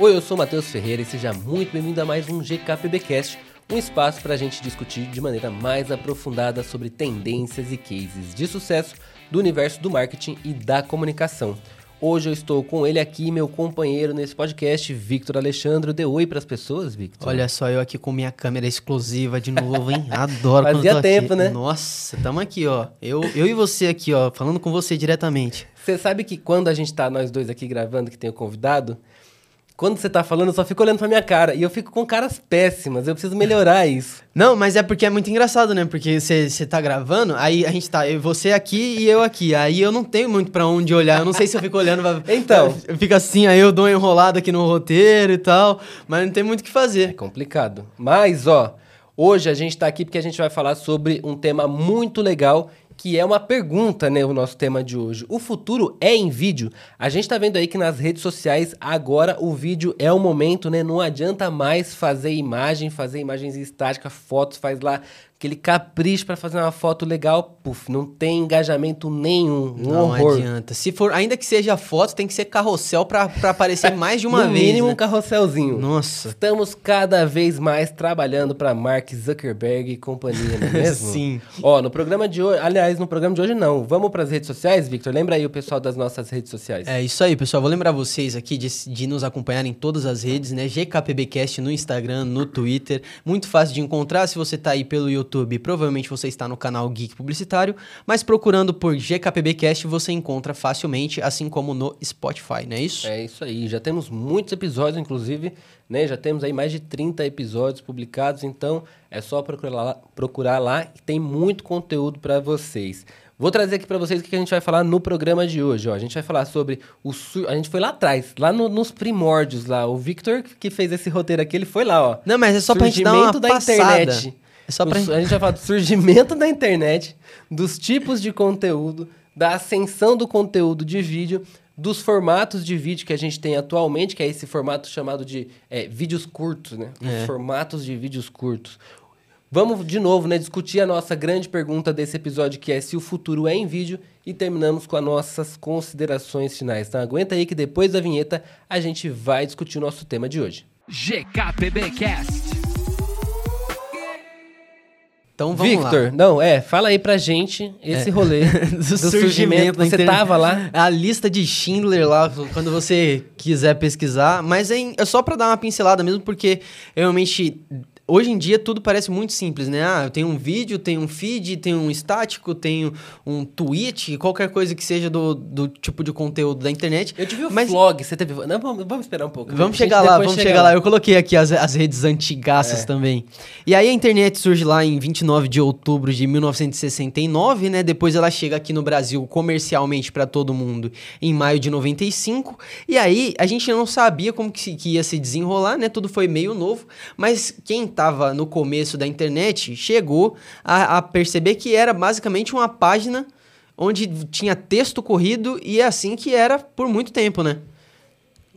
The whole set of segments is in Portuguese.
Oi, eu sou o Matheus Ferreira e seja muito bem-vindo a mais um GKPBcast, um espaço para a gente discutir de maneira mais aprofundada sobre tendências e cases de sucesso do universo do marketing e da comunicação. Hoje eu estou com ele aqui, meu companheiro nesse podcast, Victor Alexandre. Dê oi para as pessoas, Victor. Olha só, eu aqui com minha câmera exclusiva de novo, hein? Adoro Fazia quando tô tempo, aqui. né? Nossa, tamo aqui, ó. Eu, eu e você aqui, ó, falando com você diretamente. Você sabe que quando a gente tá nós dois aqui gravando, que tem o convidado, quando você tá falando, eu só fico olhando pra minha cara. E eu fico com caras péssimas. Eu preciso melhorar isso. Não, mas é porque é muito engraçado, né? Porque você tá gravando, aí a gente tá, você aqui e eu aqui. Aí eu não tenho muito pra onde olhar. Eu não sei se eu fico olhando. pra- Então. Eu fico assim, aí eu dou uma enrolada aqui no roteiro e tal. Mas não tem muito o que É fazer. complicado. Mas, ó, hoje a gente tá aqui porque a gente vai falar sobre um tema muito legal, que é uma pergunta, né? O nosso tema de hoje. O futuro é em vídeo? A gente tá vendo aí que nas redes sociais, agora o vídeo é o momento, né? Não adianta mais fazer imagem, fazer imagens estáticas, fotos, faz lá aquele capricho pra fazer uma foto legal, puf, não tem engajamento nenhum, um não horror. adianta. Se for, ainda que seja foto, tem que ser carrossel pra, pra aparecer mais de uma no vez. mínimo né? um carrosselzinho. Nossa. Estamos cada vez mais trabalhando para Mark Zuckerberg e companhia, não é mesmo? Sim. Ó, no programa de hoje, aliás, no programa de hoje não. Vamos para as redes sociais, Victor? Lembra aí o pessoal das nossas redes sociais. É isso aí, pessoal. Vou lembrar vocês aqui de, de nos acompanhar em todas as redes, né? GKPBcast no Instagram, no Twitter. Muito fácil de encontrar. Se você tá aí pelo YouTube, provavelmente você está no canal Geek Publicitário. Mas procurando por GKPBcast, você encontra facilmente, assim como no Spotify, não é isso? É isso aí, já temos muitos episódios, inclusive, né? Já temos aí mais de 30 episódios publicados, então é só procurar lá, procurar lá que tem muito conteúdo para vocês. Vou trazer aqui para vocês o que a gente vai falar no programa de hoje. Ó. A gente vai falar sobre o. sur- A gente foi lá atrás, lá no- nos primórdios lá. O Victor que fez esse roteiro aqui, ele foi lá, ó. Não, mas é só pra gente dar uma da passada. internet. É só pra A gente vai falar do surgimento da internet, dos tipos de conteúdo, da ascensão do conteúdo de vídeo, dos formatos de vídeo que a gente tem atualmente, que é esse formato chamado de é, vídeos curtos, né? Os É. formatos de vídeos curtos. Vamos de novo, né, discutir a nossa grande pergunta desse episódio, que é se o futuro é em vídeo, e terminamos com as nossas considerações finais. Então aguenta aí que depois da vinheta a gente vai discutir o nosso tema de hoje. GKPBcast. Então vamos Victor, lá. não, é, fala aí pra gente esse rolê do, surgimento da Você internet. tava lá? A lista de Schindler lá, quando você quiser pesquisar. Mas é, em- é só pra dar uma pincelada mesmo, porque realmente. Hoje em dia tudo parece muito simples, né? Ah, eu tenho um vídeo, tenho um feed, tenho um estático, tenho um tweet, qualquer coisa que seja do, do tipo de conteúdo da internet. Eu tive o Mas- vlog, você teve... Não, vamos, vamos esperar um pouco. Vamos chegar lá, vamos chega chegar lá. Eu coloquei aqui as, as redes antigaças É. também. E aí a internet surge lá em 29 de outubro de 1969, né? Depois ela chega aqui no Brasil comercialmente para todo mundo em maio de 95. E aí a gente não sabia como que, que ia se desenrolar, né? Tudo foi meio novo. Mas quem tava no começo da internet chegou a, a perceber que era basicamente uma página onde tinha texto corrido e é assim que era por muito tempo, né?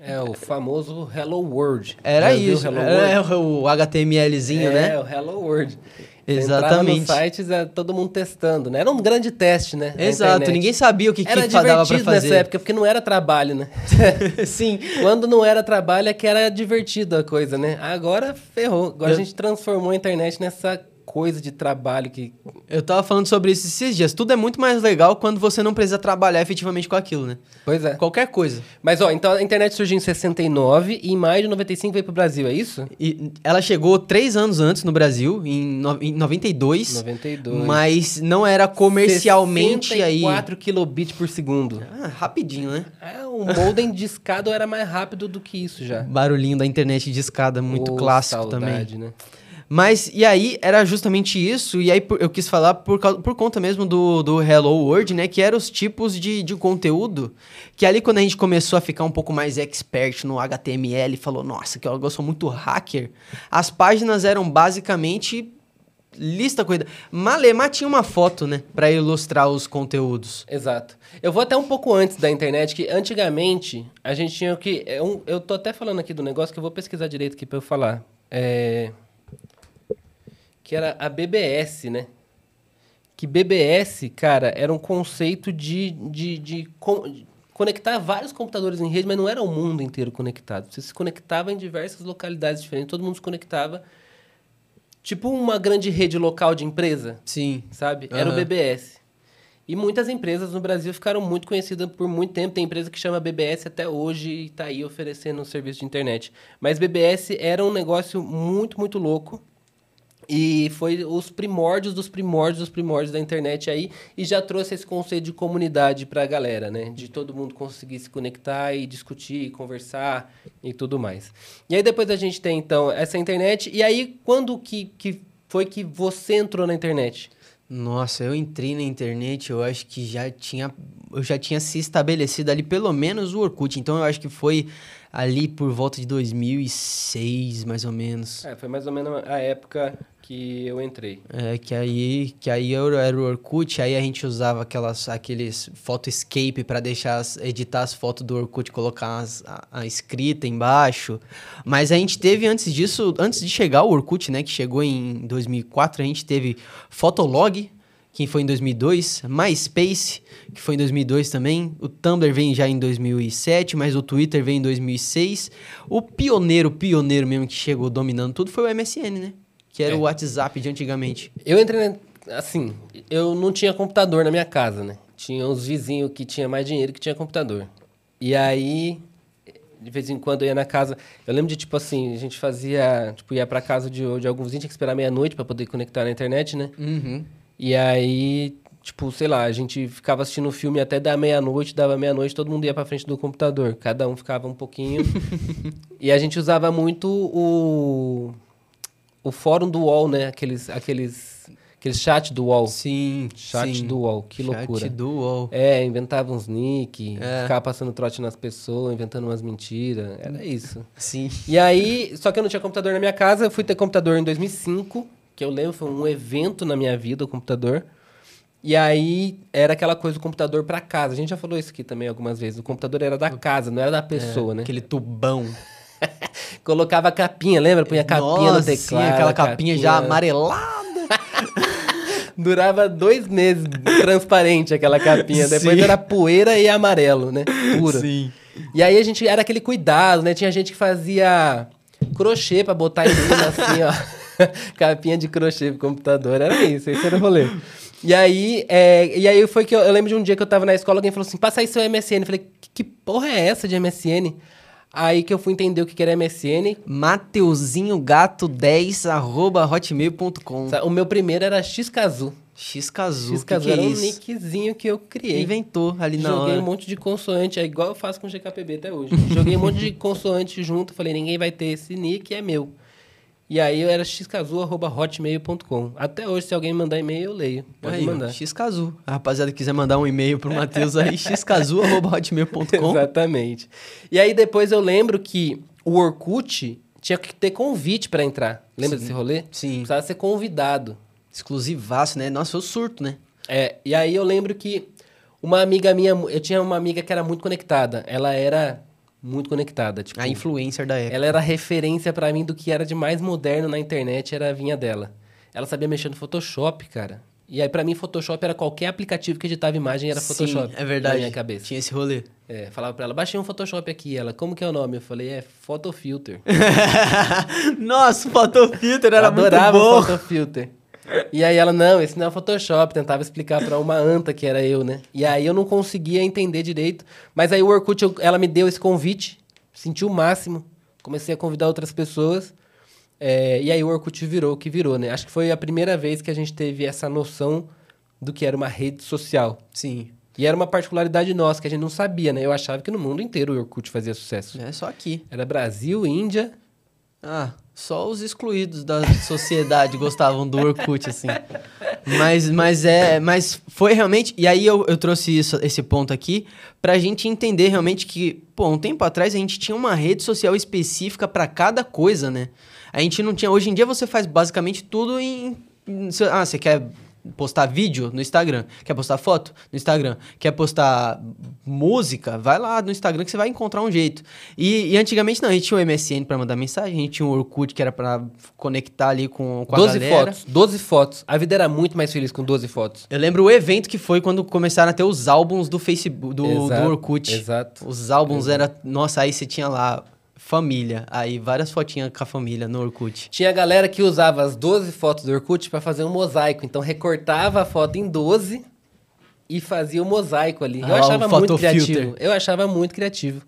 É o famoso Hello World. Era Já isso, era World? o HTMLzinho, é, né? o Hello World. Exatamente. nos sites, é, todo mundo testando, né? Era um grande teste, né? Exato, ninguém sabia o que, que Era dava pra fazer. nessa época, porque não era trabalho, né? Sim. Quando não era trabalho é que era divertido a coisa, né? Agora ferrou. Agora Eu- a gente transformou a internet nessa coisa de trabalho que. Eu tava falando sobre isso esses dias. Tudo é muito mais legal quando você não precisa trabalhar efetivamente com aquilo, né? Pois é. Qualquer coisa. Mas ó, então a internet surgiu em 69 e em maio de 95 veio pro Brasil, é isso? E ela chegou três anos antes no Brasil, em, no, em 92. 92. Mas não era comercialmente aí. 4 kilobits por segundo. Ah, rapidinho, né? É, o modem de escada era mais rápido do que isso já. Barulhinho da internet de escada, muito Ô, clássico também. saudade, Né? Mas, e aí, era justamente isso, e aí eu quis falar por, por conta mesmo do, do Hello World, né, que eram os tipos de, de conteúdo, que ali quando a gente começou a ficar um pouco mais expert no HTML, falou, nossa, que eu sou muito hacker, as páginas eram basicamente lista corrida. Malemar tinha uma foto, né, pra ilustrar os conteúdos. Exato. Eu vou até um pouco antes da internet, que antigamente a gente tinha que. é um- eu tô até falando aqui do negócio que eu vou pesquisar direito aqui pra eu falar. É, que era a BBS, né? Que BBS, cara, era um conceito de. de, de com- conectar vários computadores em rede, mas não era o mundo inteiro conectado. Você se conectava em diversas localidades diferentes, todo mundo se conectava. Tipo uma grande rede local de empresa, Sim. sabe? Era o Aham. BBS. E muitas empresas no Brasil ficaram muito conhecidas por muito tempo. Tem empresa que chama BBS até hoje e está aí oferecendo um serviço de internet. Mas BBS era um negócio muito, muito louco. E foi os primórdios dos primórdios dos primórdios da internet aí. E já trouxe esse conceito de comunidade pra galera, né? De todo mundo conseguir se conectar e discutir, conversar e tudo mais. E aí depois a gente tem, então, essa internet. E aí, quando que, que foi que você entrou na internet? Nossa, eu entrei na internet, eu acho que já tinha, eu já tinha se estabelecido ali pelo menos o Orkut, então eu acho que foi ali por volta de 2006, mais ou menos. É, foi mais ou menos a época que eu entrei. É, que aí, que aí eu era o Orkut, aí a gente usava aquelas, aqueles photo escape para deixar, as- editar as fotos do Orkut, colocar as- a, a escrita embaixo. Mas a gente teve antes disso, antes de chegar o Orkut, né, que chegou em 2004, a gente teve Fotolog, que foi em 2002, MySpace, que foi em 2002 também, o Tumblr vem já em 2007, mas o Twitter veio em 2006. O pioneiro, pioneiro mesmo que chegou dominando tudo foi o MSN, né? Que era É. o WhatsApp de antigamente. Eu entrei, na- assim, eu não tinha computador na minha casa, né? Tinha uns vizinhos que tinha mais dinheiro que tinha computador. E aí, de vez em quando eu ia na casa. Eu lembro de, tipo assim, a gente fazia. Tipo, ia pra casa de, de algum vizinho, tinha que esperar meia-noite pra poder conectar na internet, né? Uhum. E aí, tipo, sei lá, a gente ficava assistindo o filme até da meia-noite, dava meia-noite, todo mundo ia pra frente do computador. Cada um ficava um pouquinho. e a gente usava muito o. O fórum do UOL, né? Aqueles. Aqueles, aqueles chat do UOL. Sim, Chat sim. do UOL, que loucura. Chat do UOL. É, inventava uns nick, É. ficava passando trote nas pessoas, inventando umas mentiras. Era isso. Sim. E aí, só que eu não tinha computador na minha casa, eu fui ter computador em 2005, que eu lembro, foi um evento na minha vida, o computador. E aí, era aquela coisa do computador pra casa. A gente já falou isso aqui também algumas vezes. O computador era da casa, não era da pessoa, né? Aquele tubão. Colocava a capinha, lembra? Punha a capinha no Nossa, teclado. sim, aquela capinha, já amarelada. Durava dois meses transparente aquela capinha. Depois Sim. era poeira e amarelo, né? Pura. Sim. E aí a gente era aquele cuidado, né? Tinha gente que fazia crochê pra botar em cima, assim, ó. Capinha de crochê pro computador. Era isso, esse era o rolê. E aí, é, e aí foi que eu, eu lembro de um dia que eu tava na escola, alguém falou assim: passa aí seu MSN. Eu falei, que, que porra é essa de MSN? Aí que eu fui entender o que que era MSN. Mateuzinho Gato 10 arroba hotmail.com. O meu primeiro era Xcazu. Xcazu. Xcazu que que era é um isso? nickzinho que eu criei. Inventou ali na Joguei hora. um monte de consoante, é igual eu faço com GKPB até hoje. Joguei um monte de consoante junto, falei, ninguém vai ter esse nick, é meu. E aí eu era xcazu.hotmail.com. Até hoje, se alguém mandar e-mail, eu leio. Pode Aí, mandar. Xcazu. A rapaziada quiser mandar um e-mail pro Matheus aí, xcazu.hotmail.com. Exatamente. E aí depois eu lembro que o Orkut tinha que ter convite pra entrar. Lembra desse rolê? Sim. Precisava ser convidado. Exclusivaço, né? Nossa, foi o surto, né? É, e aí eu lembro que uma amiga minha, eu tinha uma amiga que era muito conectada. Ela era muito conectada, tipo, A influencer da época. ela era referência pra mim do que era de mais moderno na internet, era a vinha dela. Ela sabia mexer no Photoshop, cara. E aí pra mim Photoshop era qualquer aplicativo que editava imagem era Sim, Photoshop. é verdade. Na minha cabeça. Tinha esse rolê. É, falava pra ela, baixei um Photoshop aqui. Ela, como que é o nome? Eu falei, é Photofilter. Nossa, Photofilter era Adorava muito bom. Photofilter. E aí ela, não, esse não é Photoshop. Tentava explicar pra uma anta que era eu, né? E aí eu não conseguia entender direito. Mas aí o Orkut, eu- ela me deu esse convite. Senti o máximo. Comecei a convidar outras pessoas. É, e aí o Orkut virou o que virou, né? Acho que foi a primeira vez que a gente teve essa noção do que era uma rede social. Sim. E era uma particularidade nossa, que a gente não sabia, né? Eu achava que no mundo inteiro o Orkut fazia sucesso. É só aqui. Era Brasil, Índia. Ah, só os excluídos da sociedade gostavam do Orkut, assim. Mas, mas é, mas foi realmente. E aí eu, eu trouxe isso, esse ponto aqui pra gente entender realmente que, pô, um tempo atrás a gente tinha uma rede social específica pra cada coisa, né? A gente não tinha. Hoje em dia você faz basicamente tudo em. em- Ah, você quer postar vídeo no Instagram. Quer postar foto? No Instagram. Quer postar música? Vai lá no Instagram que você vai encontrar um jeito. E, e antigamente não, a gente tinha o MSN pra mandar mensagem, a gente tinha o Orkut que era pra conectar ali com, com a 12 galera. fotos, 12 fotos. A vida era muito mais feliz com 12 fotos. Eu lembro o evento que foi quando começaram a ter os álbuns do Facebook, do, do Exato, Orkut. exato. Os álbuns era. Nossa, aí você tinha lá família. Aí várias fotinhas com a família no Orkut. Tinha galera que usava as 12 fotos do Orkut pra fazer um mosaico. Então recortava a foto em 12 e fazia o mosaico ali. Eu Ah, achava um muito criativo. Eu achava muito criativo.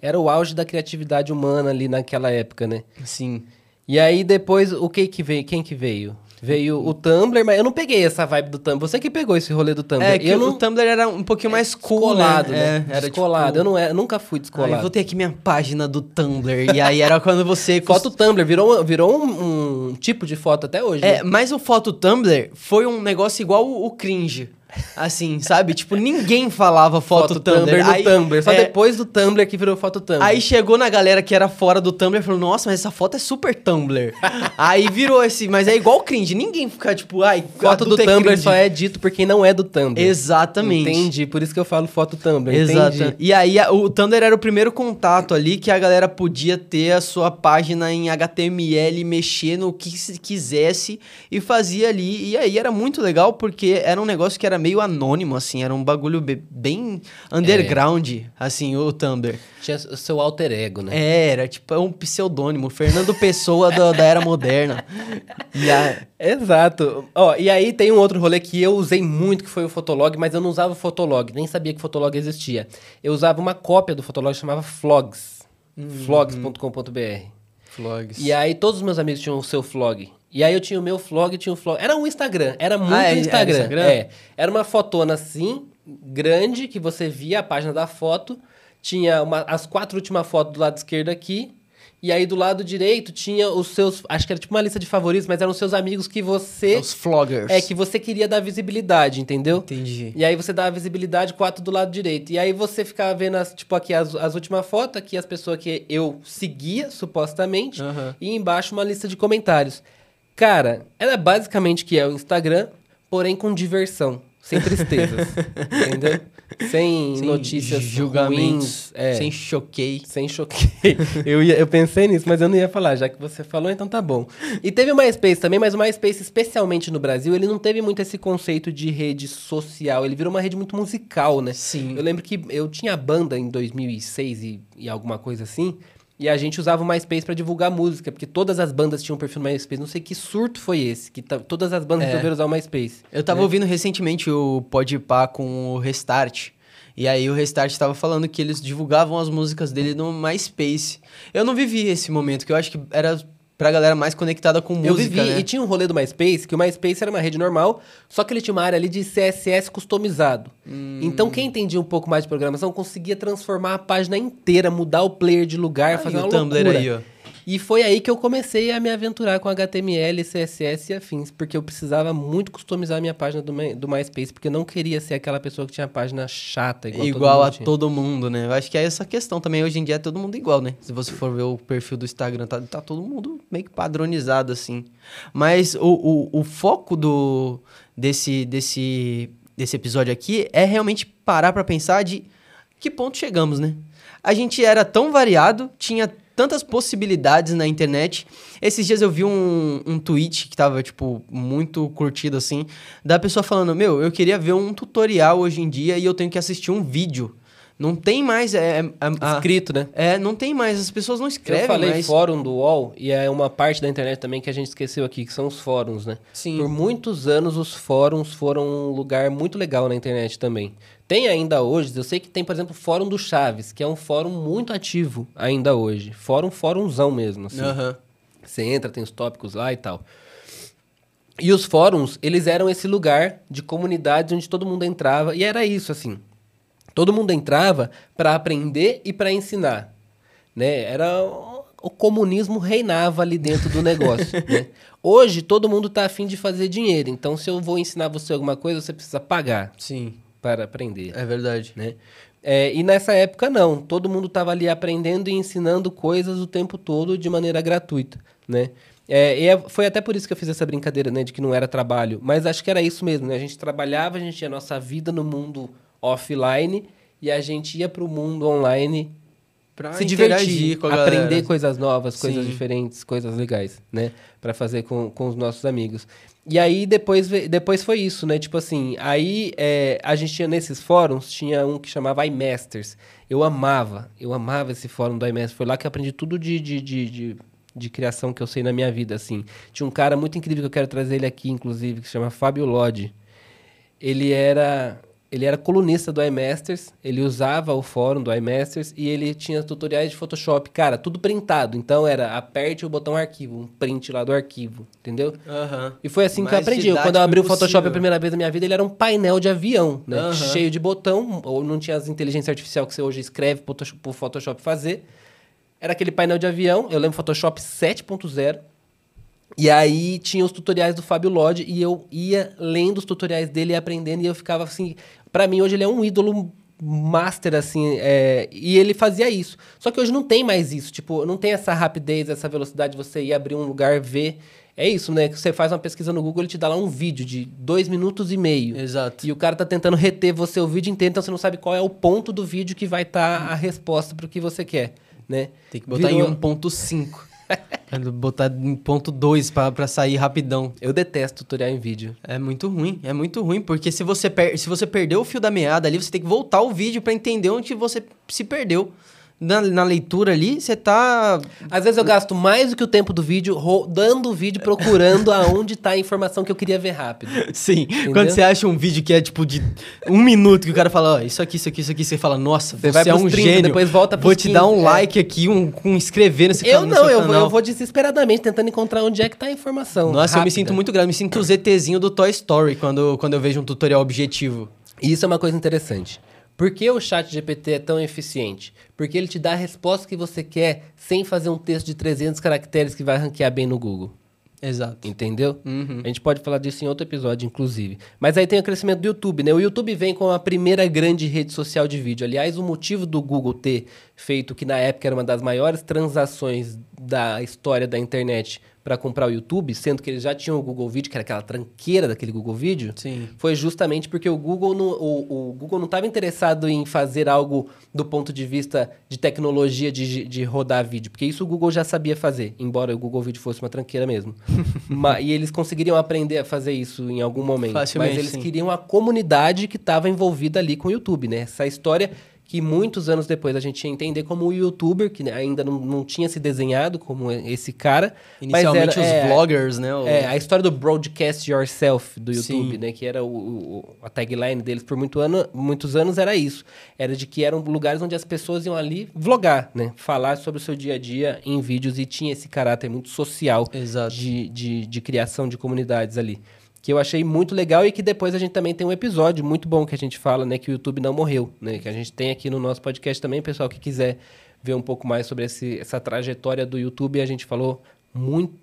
Era o auge da criatividade humana ali naquela época, né? Sim. E aí depois, o que que veio? Quem que veio? Veio o Tumblr, mas eu não peguei essa vibe do Tumblr. Você que pegou esse rolê do Tumblr. É que eu o não... Tumblr era um pouquinho mais cool, descolado, né? né? É, era descolado. tipo... Eu não é, nunca fui descolado. vou ter aqui minha página do Tumblr. e aí era quando você... Foto Tumblr virou, um- virou um, um tipo de foto até hoje. É, né? mas o foto Tumblr foi um negócio igual o, o cringe. Assim, sabe? Tipo, ninguém falava foto, Tumblr. no Aí, Tumblr. Só é, depois do Tumblr que virou foto Tumblr. Aí chegou na galera que era fora do Tumblr e falou: Nossa, mas essa foto é super Tumblr. aí virou esse, mas é igual cringe. Ninguém fica tipo, ai, foto do é Tumblr cringe. só é dito por quem não é do Tumblr. Exatamente. Entendi, por isso que eu falo foto Tumblr. Exato. E aí o Tumblr era o primeiro contato ali que a galera podia ter a sua página em HTML, mexer no que se quisesse e fazia ali. E aí era muito legal porque era um negócio que era meio anônimo, assim, era um bagulho be- bem underground, assim, o Tumblr. Tinha o seu alter ego, né? É, era tipo um pseudônimo, Fernando Pessoa da, da era moderna. A- Exato. Ó, e aí tem um outro rolê que eu usei muito, que foi o Fotolog, mas eu não usava o Fotolog, nem sabia que o Fotolog existia. Eu usava uma cópia do Fotolog chamava Flogs. Flogs.com.br. Vlogs. E aí todos os meus amigos tinham o seu flog. E aí eu tinha o meu flog e tinha o flog. Era um Instagram, era muito Ah, é- era Instagram. Instagram? É. Era uma fotona assim, grande, que você via a página da foto. Tinha uma- as quatro últimas fotos do lado esquerdo aqui. E aí do lado direito tinha os seus. Acho que era tipo uma lista de favoritos, mas eram os seus amigos que você. Os vloggers. É, que você queria dar visibilidade, entendeu? Entendi. E aí você dava visibilidade quatro do lado direito. E aí você ficava vendo, as, tipo, aqui as, as últimas fotos, aqui as pessoas que eu seguia, supostamente, Aham. e embaixo uma lista de comentários. Cara, era basicamente que é o Instagram, porém com diversão, sem tristezas, entendeu? Sem, Sem notícias julgamentos, ruins, é, sem sem, choquei. choquei. eu, ia- eu pensei nisso, mas eu não ia falar, já que você falou, então tá bom. E teve o MySpace também, mas o MySpace, especialmente no Brasil, ele não teve muito esse conceito de rede social, ele virou uma rede muito musical, né? Sim. Eu lembro que eu tinha banda em 2006 e, e alguma coisa assim, e a gente usava o MySpace pra divulgar música, porque todas as bandas tinham um perfil no MySpace. Não sei que surto foi esse, que todas as bandas É. resolveram usar o MySpace. Eu tava né? ouvindo recentemente o Podpah com o Restart. E aí o Restart tava falando que eles divulgavam as músicas dele no MySpace. Eu não vivi esse momento, que eu acho que era pra galera mais conectada com música, Eu vivi, né? e tinha um rolê do MySpace, que o MySpace era uma rede normal, só que ele tinha uma área ali de CSS customizado. Hum. Então quem entendia um pouco mais de programação conseguia transformar a página inteira, mudar o player de lugar, fazer uma o Tumblr loucura. aí, ó. E foi aí que eu comecei a me aventurar com HTML, CSS e afins, porque eu precisava muito customizar a minha página do, My- do MySpace, porque eu não queria ser aquela pessoa que tinha página chata, igual, todo Igual mundo a tinha. todo mundo, né? Eu acho que é essa questão também. Hoje em dia é todo mundo igual, né? Se você for ver o perfil do Instagram, tá, tá todo mundo meio que padronizado, assim. Mas o, o, o foco do, desse, desse, desse episódio aqui é realmente parar pra pensar de que ponto chegamos, né? A gente era tão variado, tinha tantas possibilidades na internet. Esses dias eu vi um, um tweet que tava, tipo, muito curtido, assim, da pessoa falando, meu, eu queria ver um tutorial hoje em dia e eu tenho que assistir um vídeo. Não tem mais... É, é, a- Escrito, né? é, não tem mais, as pessoas não escrevem eu falei mais. fórum do UOL, e é uma parte da internet também que a gente esqueceu aqui, que são os fóruns, né? Sim. Por muitos anos, os fóruns foram um lugar muito legal na internet também. Tem ainda hoje, eu sei que tem, por exemplo, o Fórum do Chaves, que é um fórum muito ativo ainda hoje. Fórum, fórumzão mesmo, assim. Aham. Você entra, tem os tópicos lá e tal. E os fóruns, eles eram esse lugar de comunidades onde todo mundo entrava, e era isso, assim. Todo mundo entrava para aprender e para ensinar, né? Era o comunismo reinava ali dentro do negócio, né? Hoje todo mundo tá afim de fazer dinheiro, então se eu vou ensinar você alguma coisa, você precisa pagar Sim, para aprender, é verdade. né? É, e nessa época não, todo mundo estava ali aprendendo e ensinando coisas o tempo todo de maneira gratuita, né? É, e é- foi até por isso que eu fiz essa brincadeira, né? De que não era trabalho. Mas acho que era isso mesmo, né? A gente trabalhava, a gente tinha a nossa vida no mundo offline e a gente ia pro mundo online Pra se divertir, aprender coisas novas, coisas Sim. diferentes, coisas legais, né? Pra fazer com, com os nossos amigos. E aí depois, depois foi isso, né? Tipo assim, aí é, a gente tinha nesses fóruns, tinha um que chamava iMasters. Eu amava, eu amava esse fórum do iMasters. Foi lá que eu aprendi tudo de, de, de, de, de criação que eu sei na minha vida, assim. Tinha um cara muito incrível que eu quero trazer ele aqui, inclusive, que se chama Fábio Lodge ele era ele era colunista do iMasters, ele usava o fórum do iMasters e ele tinha tutoriais de Photoshop, cara, tudo printado. Então era aperte o botão arquivo, um print lá do arquivo, entendeu? Aham. E foi assim que eu Mais aprendi. Quando eu abri o Photoshop a primeira vez na minha vida, ele era um painel de avião, né? Aham. Cheio de botão, ou não tinha as inteligência artificial que você hoje escreve pro Photoshop fazer. Era aquele painel de avião, eu lembro Photoshop 7.0. E aí tinha os tutoriais do Fábio Lodge e eu ia lendo os tutoriais dele e aprendendo e eu ficava assim, Pra mim hoje ele é um ídolo master assim, é, e ele fazia isso. Só que hoje não tem mais isso, tipo, não tem essa rapidez, essa velocidade de você ir abrir um lugar, ver. É isso, né? Que você faz uma pesquisa no Google, ele te dá lá um vídeo de dois minutos e meio. Exato. E o cara tá tentando reter você o vídeo inteiro, então você não sabe qual é o ponto do vídeo que vai estar a resposta pro que você quer, né? Tem que botar Virou- em 1.5. Quando botar em ponto 2 pra, pra sair rapidão. Eu detesto tutorial em vídeo. É muito ruim, é muito ruim, porque se você, per se você perdeu o fio da meada ali, você tem que voltar o vídeo pra entender onde você se perdeu. Na, na leitura ali, você tá. Às vezes eu gasto mais do que o tempo do vídeo rodando o vídeo, procurando aonde tá a informação que eu queria ver rápido. Sim, quando você acha um vídeo que é tipo de um minuto, que o cara fala, ó, isso aqui, isso aqui, isso aqui, você fala, nossa, Você você, vai é um 30, gênio. depois volta Vou te dar 15, um é. like aqui, um, um inscrever nesse Eu não, eu vou, canal. eu vou desesperadamente tentando encontrar onde é que tá a informação. Nossa, eu me rápida. sinto muito grande, me sinto o ZTzinho do Toy Story quando, quando eu vejo um tutorial objetivo. Isso é uma coisa interessante. Por que o chat GPT é tão eficiente? Porque ele te dá a resposta que você quer sem fazer um texto de 300 caracteres que vai ranquear bem no Google. Exato. Entendeu? Uhum. A gente pode falar disso em outro episódio, inclusive. Mas aí tem o crescimento do YouTube, né? O YouTube vem com a primeira grande rede social de vídeo. Aliás, o motivo do Google ter feito que na época era uma das maiores transações da história da internet para comprar o YouTube, sendo que eles já tinham o Google Vídeo, que era aquela tranqueira daquele Google Vídeo, Sim. foi justamente porque o Google não, o, o Google não estava interessado em fazer algo do ponto de vista de tecnologia de, de rodar vídeo, porque isso o Google já sabia fazer, embora o Google Vídeo fosse uma tranqueira mesmo. Ma- e eles conseguiriam aprender a fazer isso em algum momento. Facilmente, mas eles sim. queriam a comunidade que estava envolvida ali com o YouTube, né? Essa história que muitos anos depois a gente ia entender como o youtuber, que ainda não, não tinha se desenhado como esse cara. Inicialmente era- os é, vloggers, né? o- é, a história do broadcast yourself do YouTube, Sim. né? Que era o, o- a tagline deles por muito ano, muitos anos era isso. Era de que eram lugares onde as pessoas iam ali vlogar, né? Falar sobre o seu dia a dia em vídeos e tinha esse caráter muito social Exato. de, de, de criação de comunidades ali. Que eu achei muito legal e que depois a gente também tem um episódio muito bom que a gente fala, né? Que o YouTube não morreu, né? Que a gente tem aqui no nosso podcast também, pessoal que quiser ver um pouco mais sobre esse, essa trajetória do YouTube, a gente falou muito,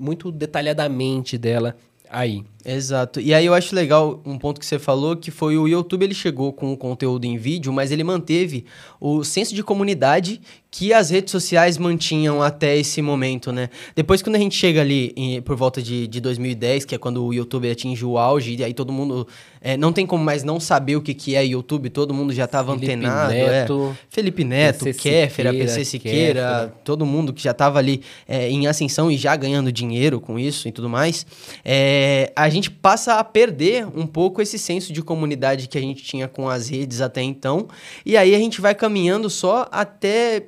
muito detalhadamente dela aí. Exato. E aí eu acho legal um ponto que você falou, que foi o YouTube, ele chegou com o conteúdo em vídeo, mas ele manteve o senso de comunidade que as redes sociais mantinham até esse momento, né? Depois, quando a gente chega ali em- por volta de, de 2010, que é quando o YouTube atinge o auge, e aí todo mundo... é, não tem como mais não saber o que, que é YouTube, todo mundo já estava Felipe antenado. Neto, é. Felipe Neto, PC Kéfera, Siqueira, PC Siqueira, Kéfera. todo mundo que já estava ali é, em ascensão e já ganhando dinheiro com isso e tudo mais, é, a gente passa a perder um pouco esse senso de comunidade que a gente tinha com as redes até então. E aí a gente vai caminhando só até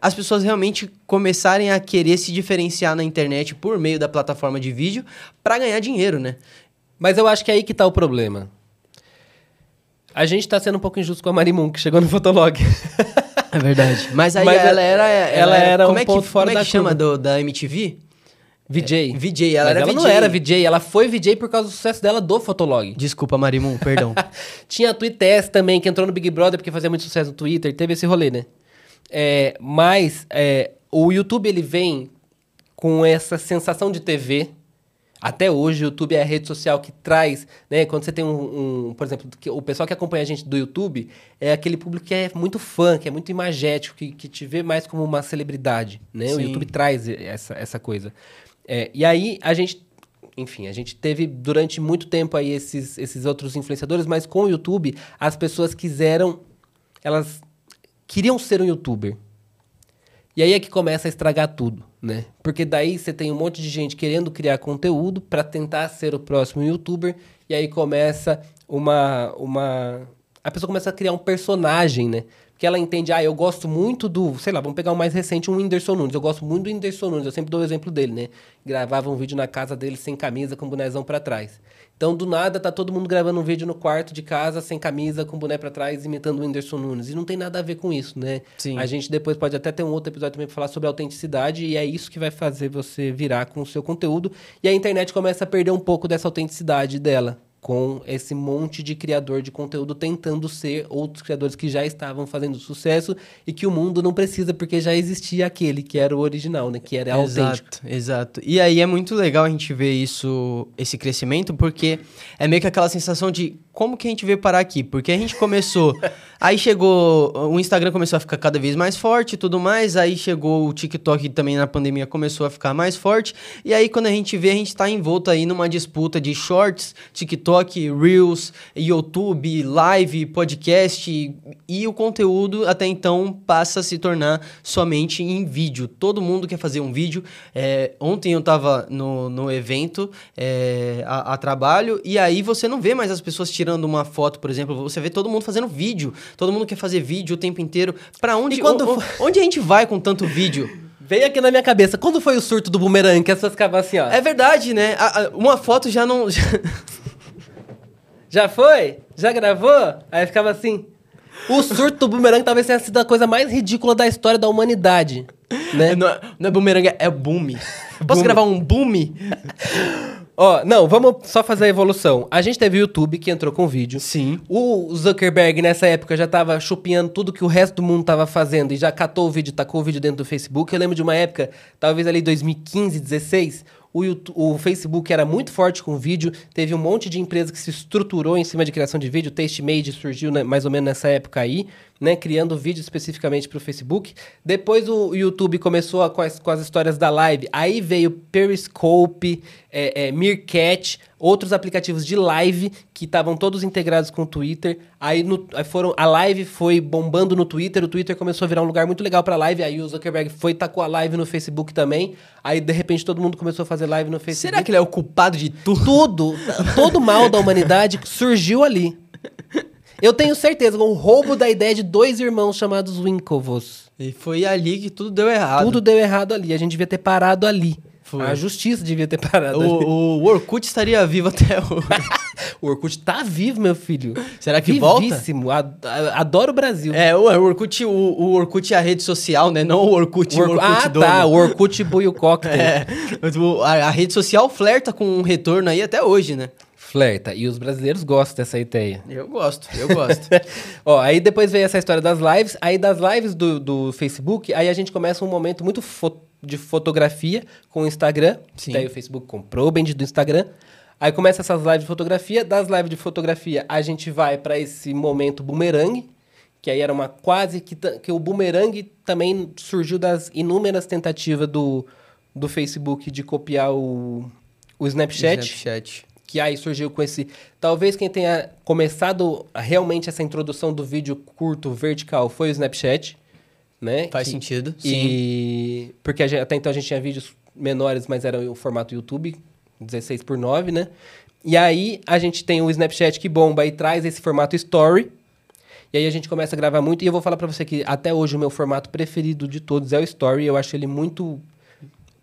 as pessoas realmente começarem a querer se diferenciar na internet por meio da plataforma de vídeo para ganhar dinheiro, né? Mas eu acho que é aí que tá o problema. A gente tá sendo um pouco injusto com a Marimun, que chegou no Fotolog. É verdade. Mas aí Mas ela é- era. ela era como um é que, fora como é da que chama do, da MTV? VJ. VJ, ela Mas era ela VJ. não era VJ, ela foi VJ por causa do sucesso dela do Fotolog. Desculpa, Marimun, perdão. Tinha a Twittess também, que entrou no Big Brother porque fazia muito sucesso no Twitter, teve esse rolê, né? É, mas é, o YouTube, ele vem com essa sensação de TV. Até hoje, o YouTube é a rede social que traz, né? Quando você tem um, um- por exemplo, o pessoal que acompanha a gente do YouTube é aquele público que é muito fã, que é muito imagético, que, que te vê mais como uma celebridade, né? O. YouTube traz essa, essa coisa. É, e aí a gente, enfim, a gente teve durante muito tempo aí esses, esses outros influenciadores, mas com o YouTube as pessoas quiseram, elas queriam ser um youtuber. E aí é que começa a estragar tudo, né? Porque daí você tem um monte de gente querendo criar conteúdo para tentar ser o próximo youtuber, e aí começa uma uma a pessoa começa a criar um personagem, né? Que ela entende, ah, eu gosto muito do, sei lá, vamos pegar o mais recente, um Whindersson Nunes. Eu gosto muito do Whindersson Nunes, eu sempre dou o exemplo dele, né? Gravava um vídeo na casa dele sem camisa, com o bonezão pra trás. Então, do nada, tá todo mundo gravando um vídeo no quarto de casa, sem camisa, com o boné pra trás, imitando o Whindersson Nunes. E não tem nada a ver com isso, né? Sim. A gente depois pode até ter um outro episódio também pra falar sobre autenticidade, e é isso que vai fazer você virar com o seu conteúdo. E a internet começa a perder um pouco dessa autenticidade dela com esse monte de criador de conteúdo tentando ser outros criadores que já estavam fazendo sucesso e que o mundo não precisa porque já existia aquele que era o original, né, que era autêntico. Exato, exato. E aí é muito legal a gente ver isso, esse crescimento, porque é meio que aquela sensação de como que a gente veio parar aqui? Porque a gente começou, aí chegou, o Instagram começou a ficar cada vez mais forte e tudo mais, aí chegou o TikTok também na pandemia começou a ficar mais forte, e aí quando a gente vê, a gente tá envolto aí numa disputa de shorts, TikTok, Reels, YouTube, live, podcast, e o conteúdo até então passa a se tornar somente em vídeo. Todo mundo quer fazer um vídeo. É, ontem eu tava no, no evento é, a, a trabalho, e aí você não vê mais as pessoas tirando uma foto, por exemplo, você vê todo mundo fazendo vídeo. Todo mundo quer fazer vídeo o tempo inteiro. Pra onde, quando o- o- onde a gente vai com tanto vídeo? Veio aqui na minha cabeça, quando foi o surto do bumerangue que as pessoas ficavam assim, ó? É verdade, né? A- a- uma foto já não. Já foi? Já gravou? Aí ficava assim. O surto do bumerangue talvez tenha sido a coisa mais ridícula da história da humanidade, né? não, é, não é bumerangue, é boom. Posso gravar um boom? Ó, não, vamos só fazer a evolução. A gente teve o YouTube que entrou com vídeo. Sim. O Zuckerberg, nessa época, já tava chupinhando tudo que o resto do mundo tava fazendo e já catou o vídeo, tacou o vídeo dentro do Facebook. Eu lembro de uma época, talvez ali 2015, 16, o, YouTube- o Facebook era muito forte com vídeo. Teve um monte de empresa que se estruturou em cima de criação de vídeo. TasteMade surgiu né, mais ou menos nessa época aí, né? Criando vídeo especificamente para o Facebook. Depois o YouTube começou a- com, as, com as histórias da live. Aí veio Periscope, é, é, Meerkat, outros aplicativos de live que estavam todos integrados com o Twitter. Aí, no- aí foram a live foi bombando no Twitter, o Twitter começou a virar um lugar muito legal para live. Aí o Zuckerberg foi e tacou a live no Facebook também. Aí de repente todo mundo começou a fazer live no Facebook. Será que ele é o culpado de tudo? tudo, todo o mal da humanidade surgiu ali? Eu tenho certeza, um roubo da ideia de dois irmãos chamados Winklevoss. E foi ali que tudo deu errado. Tudo deu errado ali. A gente devia ter parado ali. Foi. A justiça devia ter parado ali. O, o Orkut estaria vivo até hoje. O Orkut tá vivo, meu filho. Será que volta? Vivíssimo. Ad- a- Adoro o Brasil. É, o o Orkut, o, o Orkut é a rede social, né? Não o Orkut, O o Orkut- Orkut ah, dono. tá. O Orkut Buio Cocktail. É, o- a, a rede social flerta com um retorno aí até hoje, né? Flerta. E os brasileiros gostam dessa ideia. Eu gosto, eu gosto. Ó, aí depois veio essa história das lives. Aí das lives do, do Facebook, aí a gente começa um momento muito fo- de fotografia com o Instagram. Sim. Daí o Facebook comprou o bendito do Instagram. Aí começa essas lives de fotografia. Das lives de fotografia, a gente vai para esse momento boomerang. Que aí era uma quase que, que o boomerang também surgiu das inúmeras tentativas do, do Facebook de copiar o, o Snapchat Snapchat. Que aí surgiu com esse. Talvez quem tenha começado realmente essa introdução do vídeo curto vertical foi o Snapchat, né? Faz Que- sentido, E porque a gente- até então a gente tinha vídeos menores, mas era o formato YouTube, 16 por 9, né? E aí a gente tem o Snapchat que bomba e traz esse formato story. E aí a gente começa a gravar muito. E eu vou falar pra você que até hoje o meu formato preferido de todos é o story. Eu acho ele muito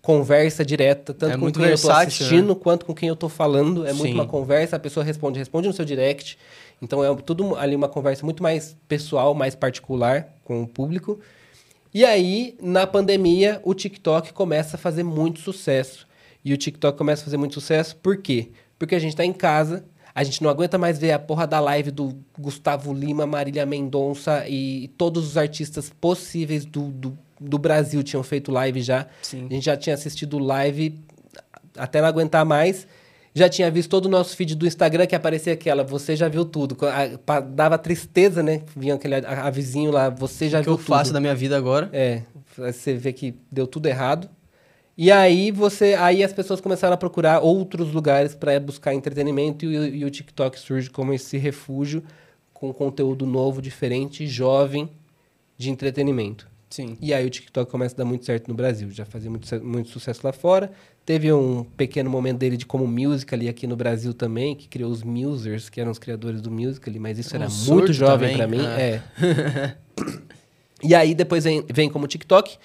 conversa direta, tanto É com muito quem eu tô versátil, assistindo quanto com quem eu tô falando. É muito Sim. uma conversa, a pessoa responde, responde no seu direct. Então é tudo ali uma conversa muito mais pessoal, mais particular com o público. E aí, na pandemia, o TikTok começa a fazer muito sucesso. E o TikTok começa a fazer muito sucesso por quê? Porque a gente tá em casa, a gente não aguenta mais ver a porra da live do Gustavo Lima, Marília Mendonça e todos os artistas possíveis do, do, do Brasil tinham feito live já. Sim. A gente já tinha assistido live até não aguentar mais. Já tinha visto todo o nosso feed do Instagram que aparecia aquela, você já viu tudo. A- Dava tristeza, né? Vinha aquele avizinho lá, você já O que viu eu tudo. faço da minha vida agora? É, você vê que deu tudo errado. E aí você, aí as pessoas começaram a procurar outros lugares para buscar entretenimento e, o- e o TikTok surge como esse refúgio com conteúdo novo, diferente, jovem de entretenimento. Sim. E aí o TikTok começa a dar muito certo no Brasil. Já fazia muito, muito sucesso lá fora. Teve um pequeno momento dele de como Musical.ly aqui no Brasil também, que criou os Musers, que eram os criadores do Musical.ly, mas isso Um era muito jovem pra mim. ah. É. e aí depois vem, vem como TikTok.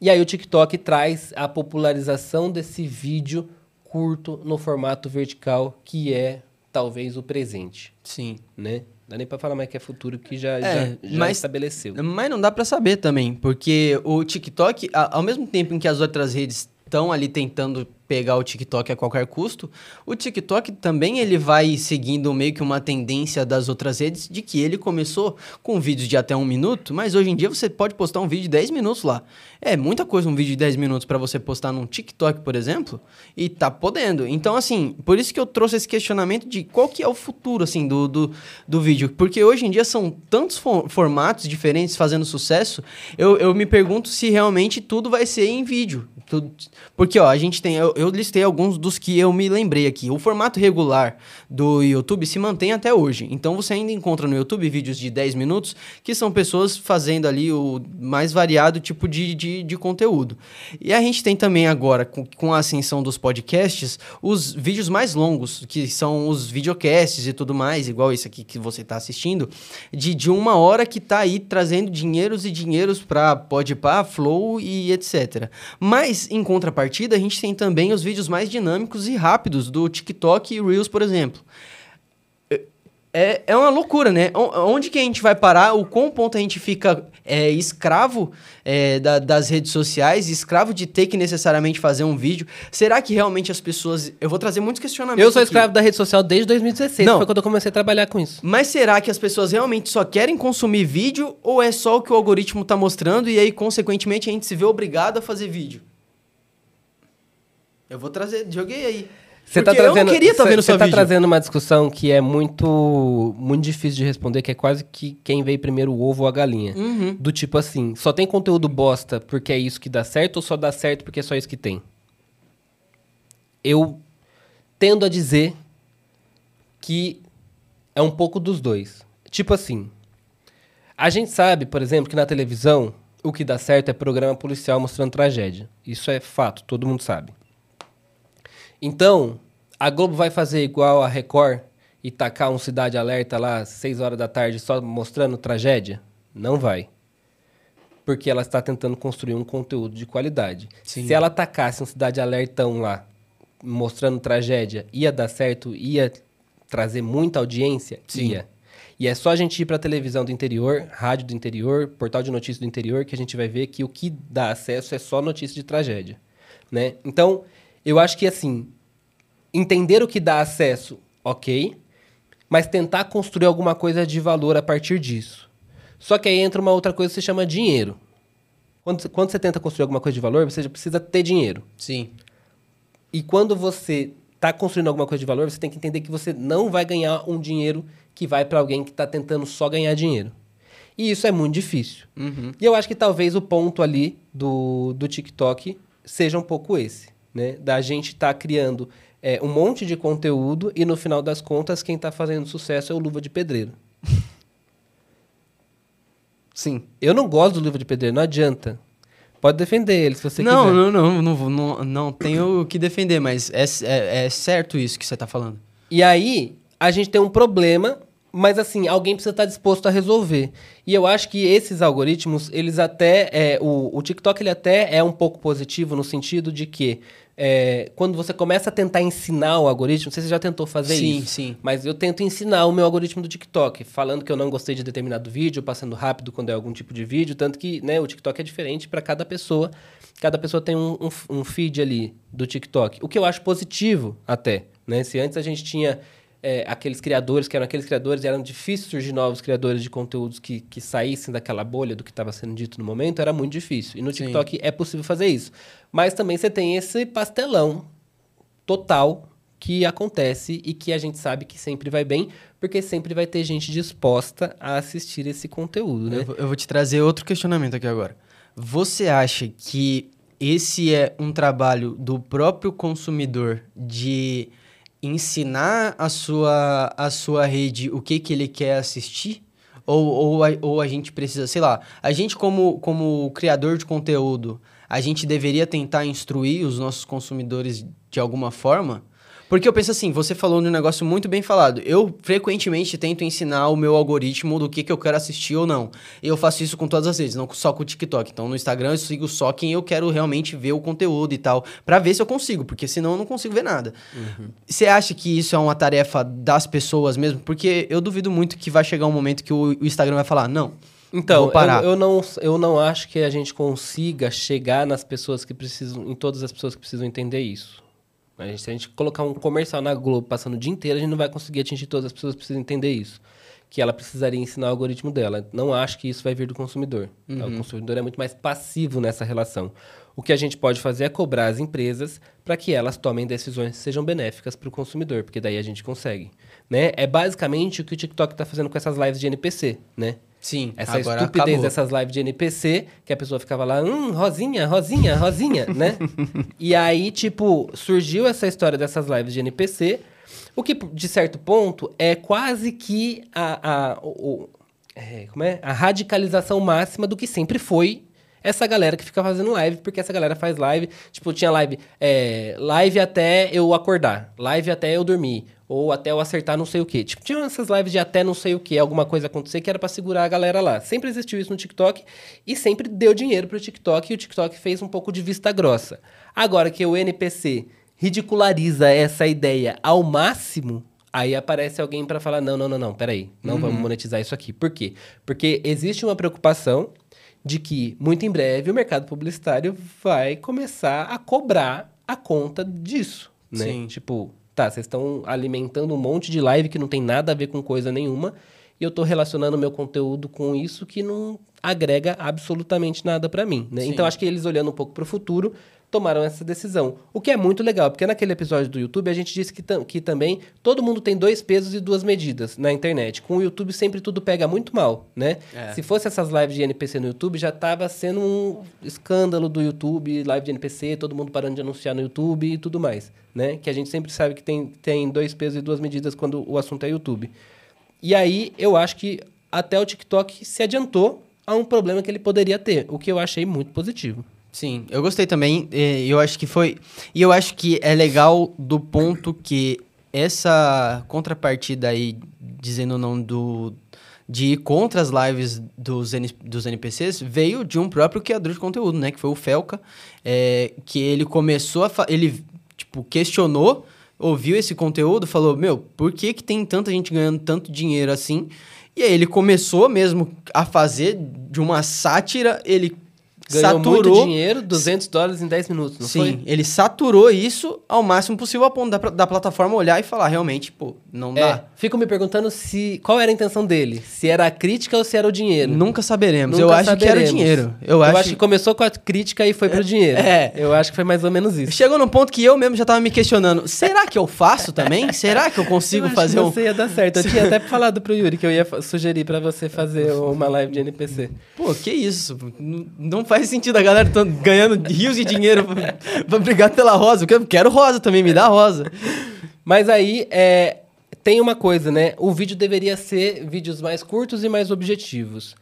E aí o TikTok traz a popularização desse vídeo curto no formato vertical, que é talvez o presente, Sim. né? Dá nem pra falar mais que é futuro, que já, É, já, já mas- estabeleceu. Mas não dá pra saber também, porque o TikTok, ao mesmo tempo em que as outras redes estão ali tentando pegar o TikTok a qualquer custo, o TikTok também ele vai seguindo meio que uma tendência das outras redes de que ele começou com vídeos de até um minuto, mas hoje em dia você pode postar um vídeo de 10 minutos lá. É muita coisa um vídeo de 10 minutos pra você postar num TikTok, por exemplo, e tá podendo. Então, assim, por isso que eu trouxe esse questionamento de qual que é o futuro, assim, do, do, do vídeo. Porque hoje em dia são tantos fo- formatos diferentes fazendo sucesso, eu, eu me pergunto se realmente tudo vai ser em vídeo. Tudo- Porque, ó, a gente tem... Eu, eu listei alguns dos que eu me lembrei aqui. O formato regular do YouTube se mantém até hoje. Então, você ainda encontra no YouTube vídeos de 10 minutos que são pessoas fazendo ali o mais variado tipo de, de, de conteúdo. E a gente tem também agora, com, com a ascensão dos podcasts, os vídeos mais longos, que são os videocasts e tudo mais, igual esse aqui que você está assistindo, de, de uma hora que tá aí trazendo dinheiros e dinheiros para Podpah, Flow e etc. Mas, em contrapartida, a gente tem também os vídeos mais dinâmicos e rápidos do TikTok e Reels, por exemplo. É, é uma loucura, né? Onde que a gente vai parar? O quão ponto a gente fica é, escravo é, da- das redes sociais, escravo de ter que necessariamente fazer um vídeo? Será que realmente as pessoas... Eu vou trazer muitos questionamentos Eu sou aqui. escravo da rede social desde 2016, Não. foi quando eu comecei a trabalhar com isso. Mas será que as pessoas realmente só querem consumir vídeo ou é só o que o algoritmo tá mostrando e aí, consequentemente, a gente se vê obrigado a fazer vídeo? Eu vou trazer... Joguei aí. Você tá trazendo, eu não queria estar cê- vendo cê seu tá vídeo. trazendo uma discussão que é muito muito difícil de responder, que é quase que quem veio primeiro o ovo ou a galinha. Uhum. Do tipo assim, só tem conteúdo bosta porque é isso que dá certo ou só dá certo porque é só isso que tem? Eu tendo a dizer que é um pouco dos dois. Tipo assim, a gente sabe, por exemplo, que na televisão o que dá certo é programa policial mostrando tragédia. Isso é fato, todo mundo sabe. Então, a Globo vai fazer igual a Record e tacar um Cidade Alerta lá às 6 horas da tarde só mostrando tragédia? Não vai. Porque ela está tentando construir um conteúdo de qualidade. Sim. Se ela tacasse um Cidade Alertão lá mostrando tragédia, ia dar certo, ia trazer muita audiência? Sim. Ia. E é só a gente ir para televisão do interior, rádio do interior, portal de notícias do interior, que a gente vai ver que o que dá acesso é só notícia de tragédia. Né? Então, eu acho que assim, entender o que dá acesso, ok, mas tentar construir alguma coisa de valor a partir disso. Só que aí entra uma outra coisa que se chama dinheiro. Quando, quando você tenta construir alguma coisa de valor, você já precisa ter dinheiro. Sim. E quando você está construindo alguma coisa de valor, você tem que entender que você não vai ganhar um dinheiro que vai para alguém que está tentando só ganhar dinheiro. E isso é muito difícil. Uhum. E eu acho que talvez o ponto ali do, do TikTok seja um pouco esse, né? Da gente estar criando é, um monte de conteúdo e no final das contas quem está fazendo sucesso é o Luva de Pedreiro. Sim. Eu não gosto do Luva de Pedreiro, não adianta. Pode defender ele se você não, quiser. não, não, não, não, não tenho o que defender, mas é, é, é certo isso que você tá falando. E aí, a gente tem um problema, mas assim, alguém precisa estar disposto a resolver. E eu acho que esses algoritmos, eles até. é, o, o TikTok ele até é um pouco positivo no sentido de que é, quando você começa a tentar ensinar o algoritmo, não sei se você já tentou fazer Sim, isso. sim. Mas eu tento ensinar o meu algoritmo do TikTok, falando que eu não gostei de determinado vídeo, passando rápido quando é algum tipo de vídeo, tanto que né, o TikTok é diferente para cada pessoa. Cada pessoa tem um, um, um feed ali do TikTok. O que eu acho positivo até. Né? Se antes a gente tinha é, aqueles criadores, que eram aqueles criadores, e eram difícil surgir novos criadores de conteúdos que, que saíssem daquela bolha do que estava sendo dito no momento, era muito difícil. E no Sim. TikTok é possível fazer isso. Mas também você tem esse pastelão total que acontece e que a gente sabe que sempre vai bem, porque sempre vai ter gente disposta a assistir esse conteúdo, né? Eu, eu vou te trazer outro questionamento aqui agora. Você acha que esse é um trabalho do próprio consumidor de ensinar a sua, a sua rede o que, que ele quer assistir? Ou, ou, a, ou a gente precisa, sei lá, a gente como, como criador de conteúdo, a gente deveria tentar instruir os nossos consumidores de alguma forma? Porque eu penso assim, você falou num negócio muito bem falado. Eu frequentemente tento ensinar o meu algoritmo do que, que eu quero assistir ou não. E eu faço isso com todas as redes, não só com o TikTok. Então no Instagram eu sigo só quem eu quero realmente ver o conteúdo e tal, para ver se eu consigo, porque senão eu não consigo ver nada. Uhum. Você acha que isso é uma tarefa das pessoas mesmo? Porque eu duvido muito que vai chegar um momento que o Instagram vai falar, não. Então, eu, eu, não, eu não acho que a gente consiga chegar nas pessoas que precisam, em todas as pessoas que precisam entender isso. Se a gente colocar um comercial na Globo passando o dia inteiro, a gente não vai conseguir atingir todas as pessoas, precisam entender isso. Que ela precisaria ensinar o algoritmo dela. Não acho que isso vai vir do consumidor. Uhum. O consumidor é muito mais passivo nessa relação. O que a gente pode fazer é cobrar as empresas para que elas tomem decisões que sejam benéficas para o consumidor, porque daí a gente consegue. Né? É basicamente o que o TikTok está fazendo com essas lives de NPC, né? Sim, Essa estupidez acabou. dessas lives de NPC, que a pessoa ficava lá, hum, rosinha, rosinha, rosinha, né? E aí, tipo, surgiu essa história dessas lives de NPC, o que, de certo ponto, é quase que a, a, o, é, como é? a radicalização máxima do que sempre foi essa galera que fica fazendo live, porque essa galera faz live, tipo, tinha live, é, live até eu acordar, live até eu dormir, ou até eu acertar não sei o que. Tipo, tinha essas lives de até não sei o que, alguma coisa acontecer que era para segurar a galera lá. Sempre existiu isso no TikTok e sempre deu dinheiro pro TikTok e o TikTok fez um pouco de vista grossa. Agora que o NPC ridiculariza essa ideia ao máximo, Aí aparece alguém para falar: não, não, não, não, peraí, não uhum. vamos monetizar isso aqui. Por quê? Porque existe uma preocupação de que, muito em breve, o mercado publicitário vai começar a cobrar a conta disso, né? Sim. Tipo, tá, vocês estão alimentando um monte de live que não tem nada a ver com coisa nenhuma, e eu estou relacionando meu conteúdo com isso que não agrega absolutamente nada para mim, né? Então, acho que eles olhando um pouco para o futuro, tomaram essa decisão. O que é muito legal, porque naquele episódio do YouTube a gente disse que, que também todo mundo tem dois pesos e duas medidas na internet. Com o YouTube sempre tudo pega muito mal, né? É. Se fosse essas lives de NPC no YouTube, já estava sendo um escândalo do YouTube, live de NPC, todo mundo parando de anunciar no YouTube e tudo mais, né? Que a gente sempre sabe que tem, tem dois pesos e duas medidas quando o assunto é YouTube. E aí eu acho que até o TikTok se adiantou a um problema que ele poderia ter, o que eu achei muito positivo. Sim, eu gostei também. Eu acho que foi. E eu acho que é legal do ponto que essa contrapartida aí, dizendo não do. De ir contra as lives dos, N, dos NPCs veio de um próprio criador de conteúdo, né? Que foi o Felca. É, que ele começou a. Ele, tipo, questionou, ouviu esse conteúdo, falou: Meu, por que, que tem tanta gente ganhando tanto dinheiro assim? E aí ele começou mesmo a fazer de uma sátira, ele Ganhou saturou, muito dinheiro, 200 dólares em 10 minutos, não sim, foi? ele saturou isso ao máximo possível a ponto da, da plataforma olhar e falar, realmente, pô, não dá. É, fico me perguntando se qual era a intenção dele, se era a crítica ou se era o dinheiro. Nunca saberemos, Nunca eu acho saberemos. que era o dinheiro. Eu, eu acho... acho... que começou com a crítica e foi é, pro dinheiro. É. Eu acho que foi mais ou menos isso. Chegou num ponto que eu mesmo já tava me questionando, será que eu faço também? será que eu consigo eu fazer um... você ia dar certo. Eu tinha até falado pro Yuri que eu ia sugerir para você fazer uma live de NPC. Pô, que isso? Não faz sentido a galera ganhando rios de dinheiro pra, brigar pela rosa. Eu quero rosa também, me dá rosa. Mas aí, é, tem uma coisa, né? O vídeo deveria ser vídeos mais curtos e mais objetivos.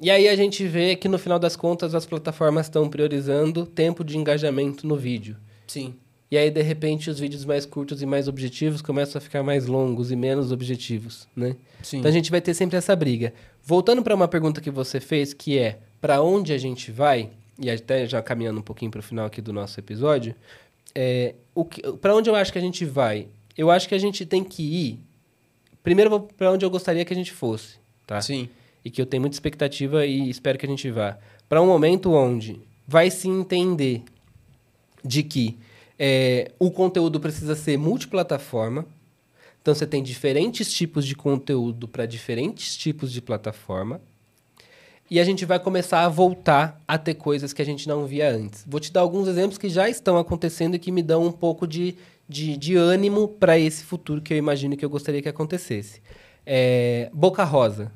E aí a gente vê que no final das contas as plataformas estão priorizando tempo de engajamento no vídeo. Sim. E aí, de repente, os vídeos mais curtos e mais objetivos começam a ficar mais longos e menos objetivos, né? Sim. Então a gente vai ter sempre essa briga. Voltando para uma pergunta que você fez, que é para onde a gente vai? e até já caminhando um pouquinho para o final aqui do nosso episódio, é, para onde eu acho que a gente vai? Eu acho que a gente tem que ir. Primeiro, para onde eu gostaria que a gente fosse, tá? Sim. E que eu tenho muita expectativa e espero que a gente vá. Para um momento onde vai se entender de que é, o conteúdo precisa ser multiplataforma. Então, você tem diferentes tipos de conteúdo para diferentes tipos de plataforma e a gente vai começar a voltar a ter coisas que a gente não via antes. Vou te dar alguns exemplos que já estão acontecendo e que me dão um pouco de, de, de ânimo para esse futuro que eu imagino que eu gostaria que acontecesse. É, Boca Rosa.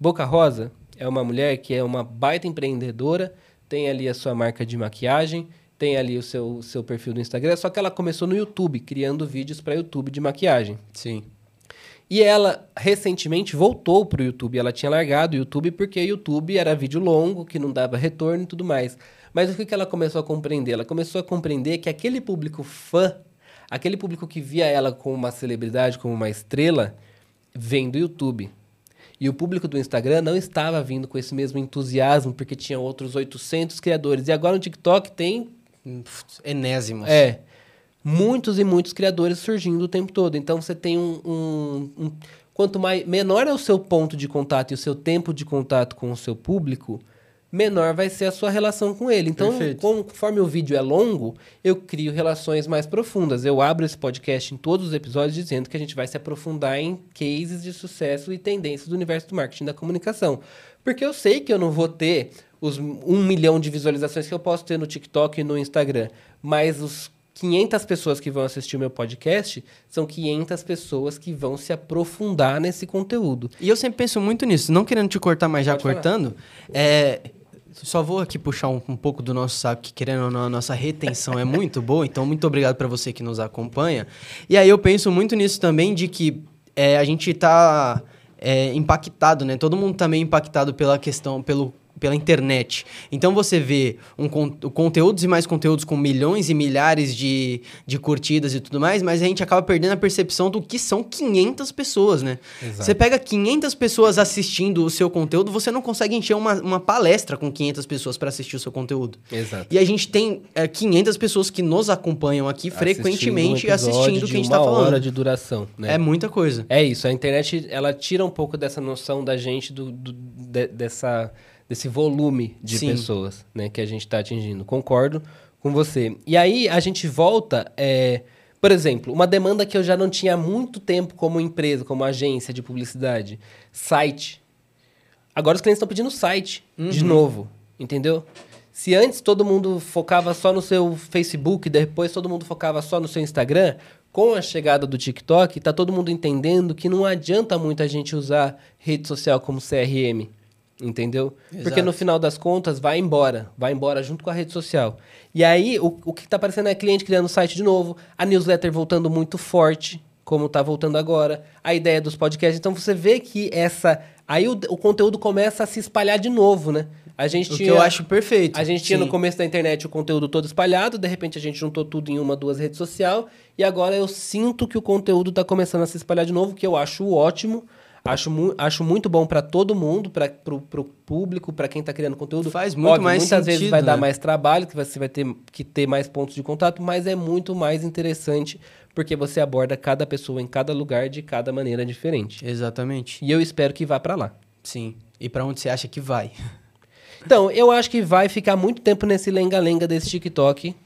Boca Rosa é uma mulher que é uma baita empreendedora, tem ali a sua marca de maquiagem, tem ali o seu, seu perfil no Instagram, só que ela começou no YouTube, criando vídeos para YouTube de maquiagem. Sim. E ela recentemente voltou pro YouTube. Ela tinha largado o YouTube porque o YouTube era vídeo longo, que não dava retorno e tudo mais. Mas o que que ela começou a compreender? Ela começou a compreender que aquele público fã, aquele público que via ela como uma celebridade, como uma estrela, vem do YouTube. E o público do Instagram não estava vindo com esse mesmo entusiasmo, porque tinha outros 800 criadores. E agora no TikTok tem Enésimos. é. Muitos e muitos criadores surgindo o tempo todo. Então você tem um. um- um- quanto mais menor é o seu ponto de contato e o seu tempo de contato com o seu público, menor vai ser a sua relação com ele. Então, conforme o vídeo é longo, eu crio relações mais profundas. Eu abro esse podcast em todos os episódios dizendo que a gente vai se aprofundar em cases de sucesso e tendências do universo do marketing da comunicação. Porque eu sei que eu não vou ter os um milhão de visualizações que eu posso ter no TikTok e no Instagram, mas os 500 pessoas que vão assistir o meu podcast são 500 pessoas que vão se aprofundar nesse conteúdo. E eu sempre penso muito nisso, não querendo te cortar, mas já Pode cortando. É, só vou aqui puxar um, um pouco do nosso saco, que querendo ou não, a nossa retenção é muito boa, então muito obrigado para você que nos acompanha. E aí eu penso muito nisso também, de que é, a gente tá é, impactado, né? Todo mundo também impactado pela questão, pelo pela internet. Então você vê um con conteúdos e mais conteúdos com milhões e milhares de, de curtidas e tudo mais, mas a gente acaba perdendo a percepção do que são 500 pessoas, né? Exato. Você pega 500 pessoas assistindo o seu conteúdo, você não consegue encher uma, uma palestra com 500 pessoas para assistir o seu conteúdo. Exato. E a gente tem é, 500 pessoas que nos acompanham aqui frequentemente Assistindo um assistindo o que a gente de tá uma falando. hora de duração, né? É muita coisa. É isso, a internet ela tira um pouco dessa noção da gente, do, do- de- dessa, desse volume de Sim. pessoas né, que a gente está atingindo. Concordo com você. E aí a gente volta, é, por exemplo, uma demanda que eu já não tinha há muito tempo como empresa, como agência de publicidade, site. Agora os clientes estão pedindo site de novo, entendeu? Se antes todo mundo focava só no seu Facebook, depois todo mundo focava só no seu Instagram, com a chegada do TikTok, tá todo mundo entendendo que não adianta muito a gente usar rede social como CRM, entendeu? Porque Exato. no final das contas vai embora, vai embora junto com a rede social. E aí o, o que tá aparecendo é cliente criando site de novo, a newsletter voltando muito forte, como tá voltando agora, a ideia dos podcasts. Então você vê que essa. Aí o, o conteúdo começa a se espalhar de novo, né? A gente O que tinha, eu acho perfeito. A gente tinha no Sim. começo da internet o conteúdo todo espalhado, de repente a gente juntou tudo em uma, duas redes sociais, e agora eu sinto que o conteúdo tá começando a se espalhar de novo, que eu acho ótimo. Acho, mu acho muito bom para todo mundo, para pro, pro público, para quem tá criando conteúdo. Faz muito mais muitas vezes sentido, vai dar né? mais trabalho, que você vai ter que ter mais pontos de contato, mas é muito mais interessante porque você aborda cada pessoa em cada lugar de cada maneira diferente. Exatamente. E eu espero que vá para lá. Sim. E pra onde você acha que vai? Então, eu acho que vai ficar muito tempo nesse lenga-lenga desse TikTok.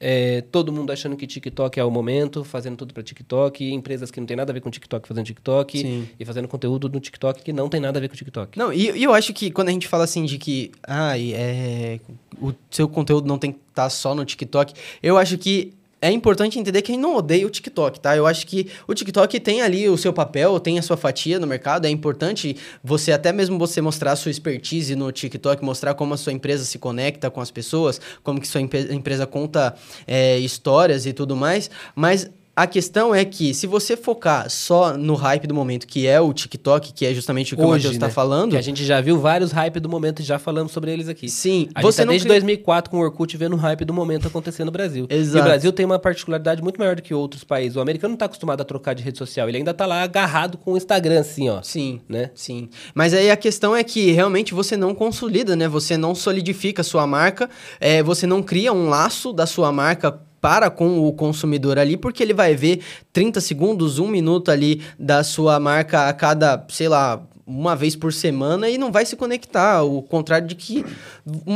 É, todo mundo achando que TikTok é o momento, fazendo tudo para TikTok, empresas que não tem nada a ver com TikTok fazendo TikTok Sim. e fazendo conteúdo no TikTok que não tem nada a ver com TikTok. Não, e, e eu acho que quando a gente fala assim de que ai, é, o seu conteúdo não tem que estar só no TikTok, eu acho que é importante entender que a gente não odeia o TikTok, tá? Eu acho que o TikTok tem ali o seu papel, tem a sua fatia no mercado, é importante você, até mesmo você mostrar a sua expertise no TikTok, mostrar como a sua empresa se conecta com as pessoas, como que sua empre- empresa conta é, histórias e tudo mais, mas a questão é que se você focar só no hype do momento, que é o TikTok, que é justamente o que o Matheus está né? falando, Que a gente já viu vários hype do momento e já falamos sobre eles aqui. sim, A você gente tá não desde cria- 2004 com o Orkut vendo o hype do momento acontecer no Brasil. E Exato. o Brasil tem uma particularidade muito maior do que outros países. O americano não tá acostumado a trocar de rede social. Ele ainda tá lá agarrado com o Instagram, assim, ó. Sim, Né? sim. Mas aí a questão é que realmente você não consolida, né? Você não solidifica a sua marca, é, você não cria um laço da sua marca para com o consumidor ali, porque ele vai ver 30 segundos, um minuto ali da sua marca a cada, sei lá, uma vez por semana e não vai se conectar. O contrário de que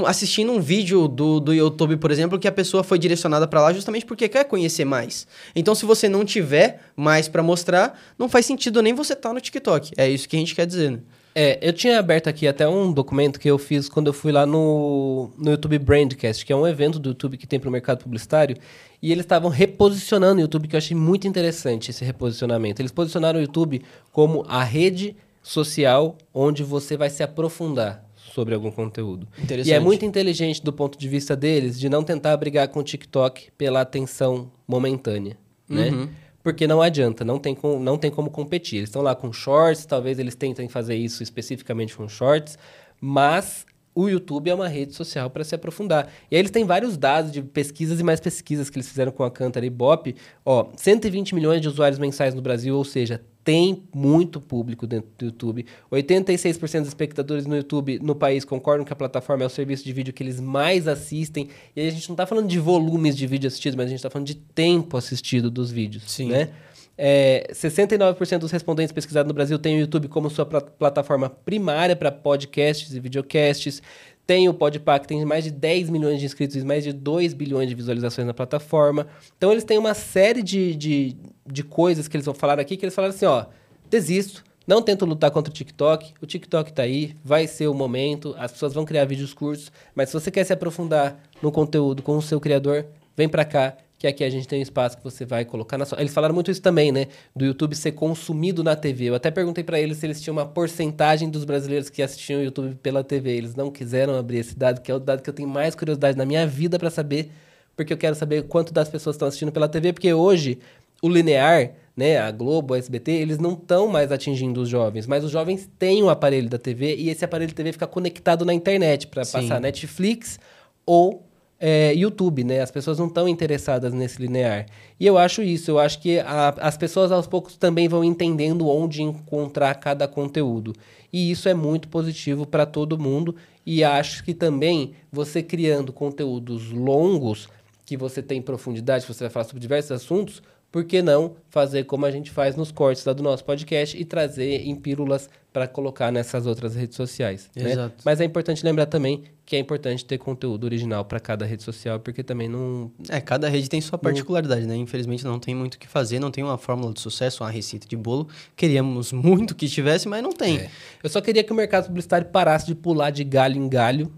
assistindo um vídeo do, do YouTube, por exemplo, que a pessoa foi direcionada para lá justamente porque quer conhecer mais. Então, se você não tiver mais para mostrar, não faz sentido nem você estar no TikTok. É isso que a gente quer dizer, né? É, eu tinha aberto aqui até um documento que eu fiz quando eu fui lá no, no YouTube Brandcast, que é um evento do YouTube que tem para o mercado publicitário, e eles estavam reposicionando o YouTube, que eu achei muito interessante esse reposicionamento. Eles posicionaram o YouTube como a rede social onde você vai se aprofundar. sobre algum conteúdo. Interessante. E é muito inteligente do ponto de vista deles de não tentar brigar com o TikTok pela atenção momentânea, né? Porque não adianta, não tem, com, não tem como competir. Eles estão lá com shorts, talvez eles tentem fazer isso especificamente com shorts, mas o YouTube é uma rede social para se aprofundar. E aí eles têm vários dados de pesquisas e mais pesquisas que eles fizeram com a Cantar e Bop. Ó, 120 milhões de usuários mensais no Brasil, ou seja, tem muito público dentro do YouTube. 86% dos espectadores no YouTube no país concordam que a plataforma é o serviço de vídeo que eles mais assistem. E aí a gente não está falando de volumes de vídeo assistido, mas a gente está falando de tempo assistido dos vídeos. Sim. Né? É, 69% dos respondentes pesquisados no Brasil têm o YouTube como sua pla- plataforma primária para podcasts e videocasts. Tem o Podpah, que tem mais de 10 milhões de inscritos e mais de 2 bilhões de visualizações na plataforma. Então, eles têm uma série de, de, de coisas que eles vão falar aqui, que eles falaram assim, ó, desisto, não tento lutar contra o TikTok, o TikTok tá aí, vai ser o momento, as pessoas vão criar vídeos curtos, mas se você quer se aprofundar no conteúdo com o seu criador, vem pra cá, que aqui a gente tem um espaço que você vai colocar na sua... Eles falaram muito isso também, né? Do YouTube ser consumido na TV. Eu até perguntei pra eles se eles tinham uma porcentagem dos brasileiros que assistiam o YouTube pela TV. Eles não quiseram abrir esse dado, que é o dado que eu tenho mais curiosidade na minha vida pra saber, porque eu quero saber quanto das pessoas estão assistindo pela TV, porque hoje o linear, né, a Globo, a SBT, eles não estão mais atingindo os jovens, mas os jovens têm um aparelho da TV e esse aparelho de TV fica conectado na internet para passar Netflix ou é, YouTube, né? As pessoas não estão interessadas nesse linear. E eu acho isso, eu acho que a- as pessoas aos poucos também vão entendendo onde encontrar cada conteúdo. E isso é muito positivo para todo mundo. E acho que também você criando conteúdos longos, que você tem profundidade, você vai falar sobre diversos assuntos, por que não fazer como a gente faz nos cortes lá do nosso podcast e trazer em pílulas para colocar nessas outras redes sociais. né? Exato. Mas é importante lembrar também que é importante ter conteúdo original para cada rede social, porque também não. É, cada rede tem sua particularidade, né? Infelizmente não tem muito o que fazer, não tem uma fórmula de sucesso, uma receita de bolo. Queríamos muito que estivesse, mas não tem. É. Eu só queria que o mercado publicitário parasse de pular de galho em galho,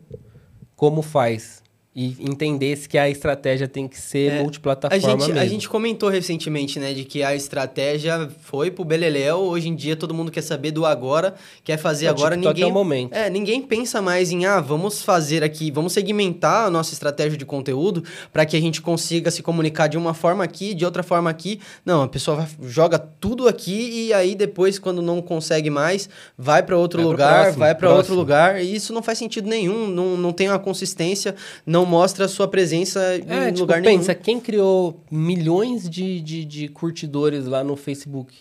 como faz. E entendesse que a estratégia tem que ser É, A multiplataforma gente, a mesmo. gente comentou recentemente, né, de que a estratégia foi pro Beleléu. Hoje em dia todo mundo quer saber do agora, quer fazer O agora. TikTok ninguém é o momento. É, ninguém pensa mais em, ah, vamos fazer aqui, vamos segmentar a nossa estratégia de conteúdo para que a gente consiga se comunicar de uma forma aqui, de outra forma aqui. Não, a pessoa vai- joga tudo aqui e aí depois, quando não consegue mais, vai para outro Vai lugar, próximo, vai para outro lugar. E isso não faz sentido nenhum, não, não tem uma consistência, não mostra a sua presença É, em tipo, lugar pensa, nenhum. quem criou milhões de, de, de curtidores lá no Facebook?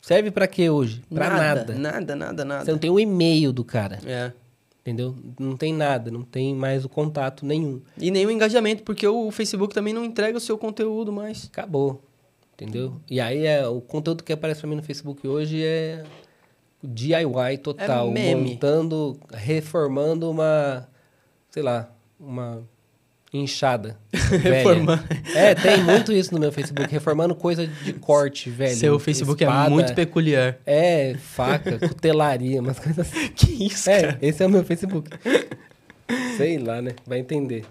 Serve pra quê hoje? Pra nada. Nada, nada, nada. Você não tem o e-mail do cara, É. entendeu? Não tem nada, não tem mais o contato nenhum. E nem o engajamento, porque o Facebook também não entrega o seu conteúdo mais. Acabou, entendeu? E aí é, o conteúdo que aparece pra mim no Facebook hoje é DIY total, É meme. montando, reformando uma, sei lá, uma velha. Reformando. É, tem muito isso no meu Facebook, reformando coisa de corte, velho. Seu Facebook é Espada, muito peculiar. É, faca, cutelaria, umas coisas assim. Que isso, É, cara? esse é o meu Facebook. Sei lá, né? Vai entender.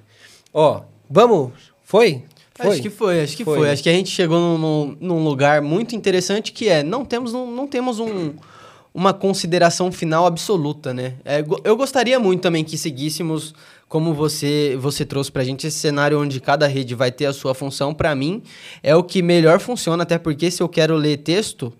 Ó, vamos? Foi? Foi? Acho que foi, acho que foi. Foi. Acho que a gente chegou num, num- lugar muito interessante que é, não temos, um, não temos um, uma consideração final absoluta, né? É, eu gostaria muito também que seguíssemos como você, você trouxe pra gente esse cenário onde cada rede vai ter a sua função. Pra mim, é o que melhor funciona, até porque se eu quero ler texto,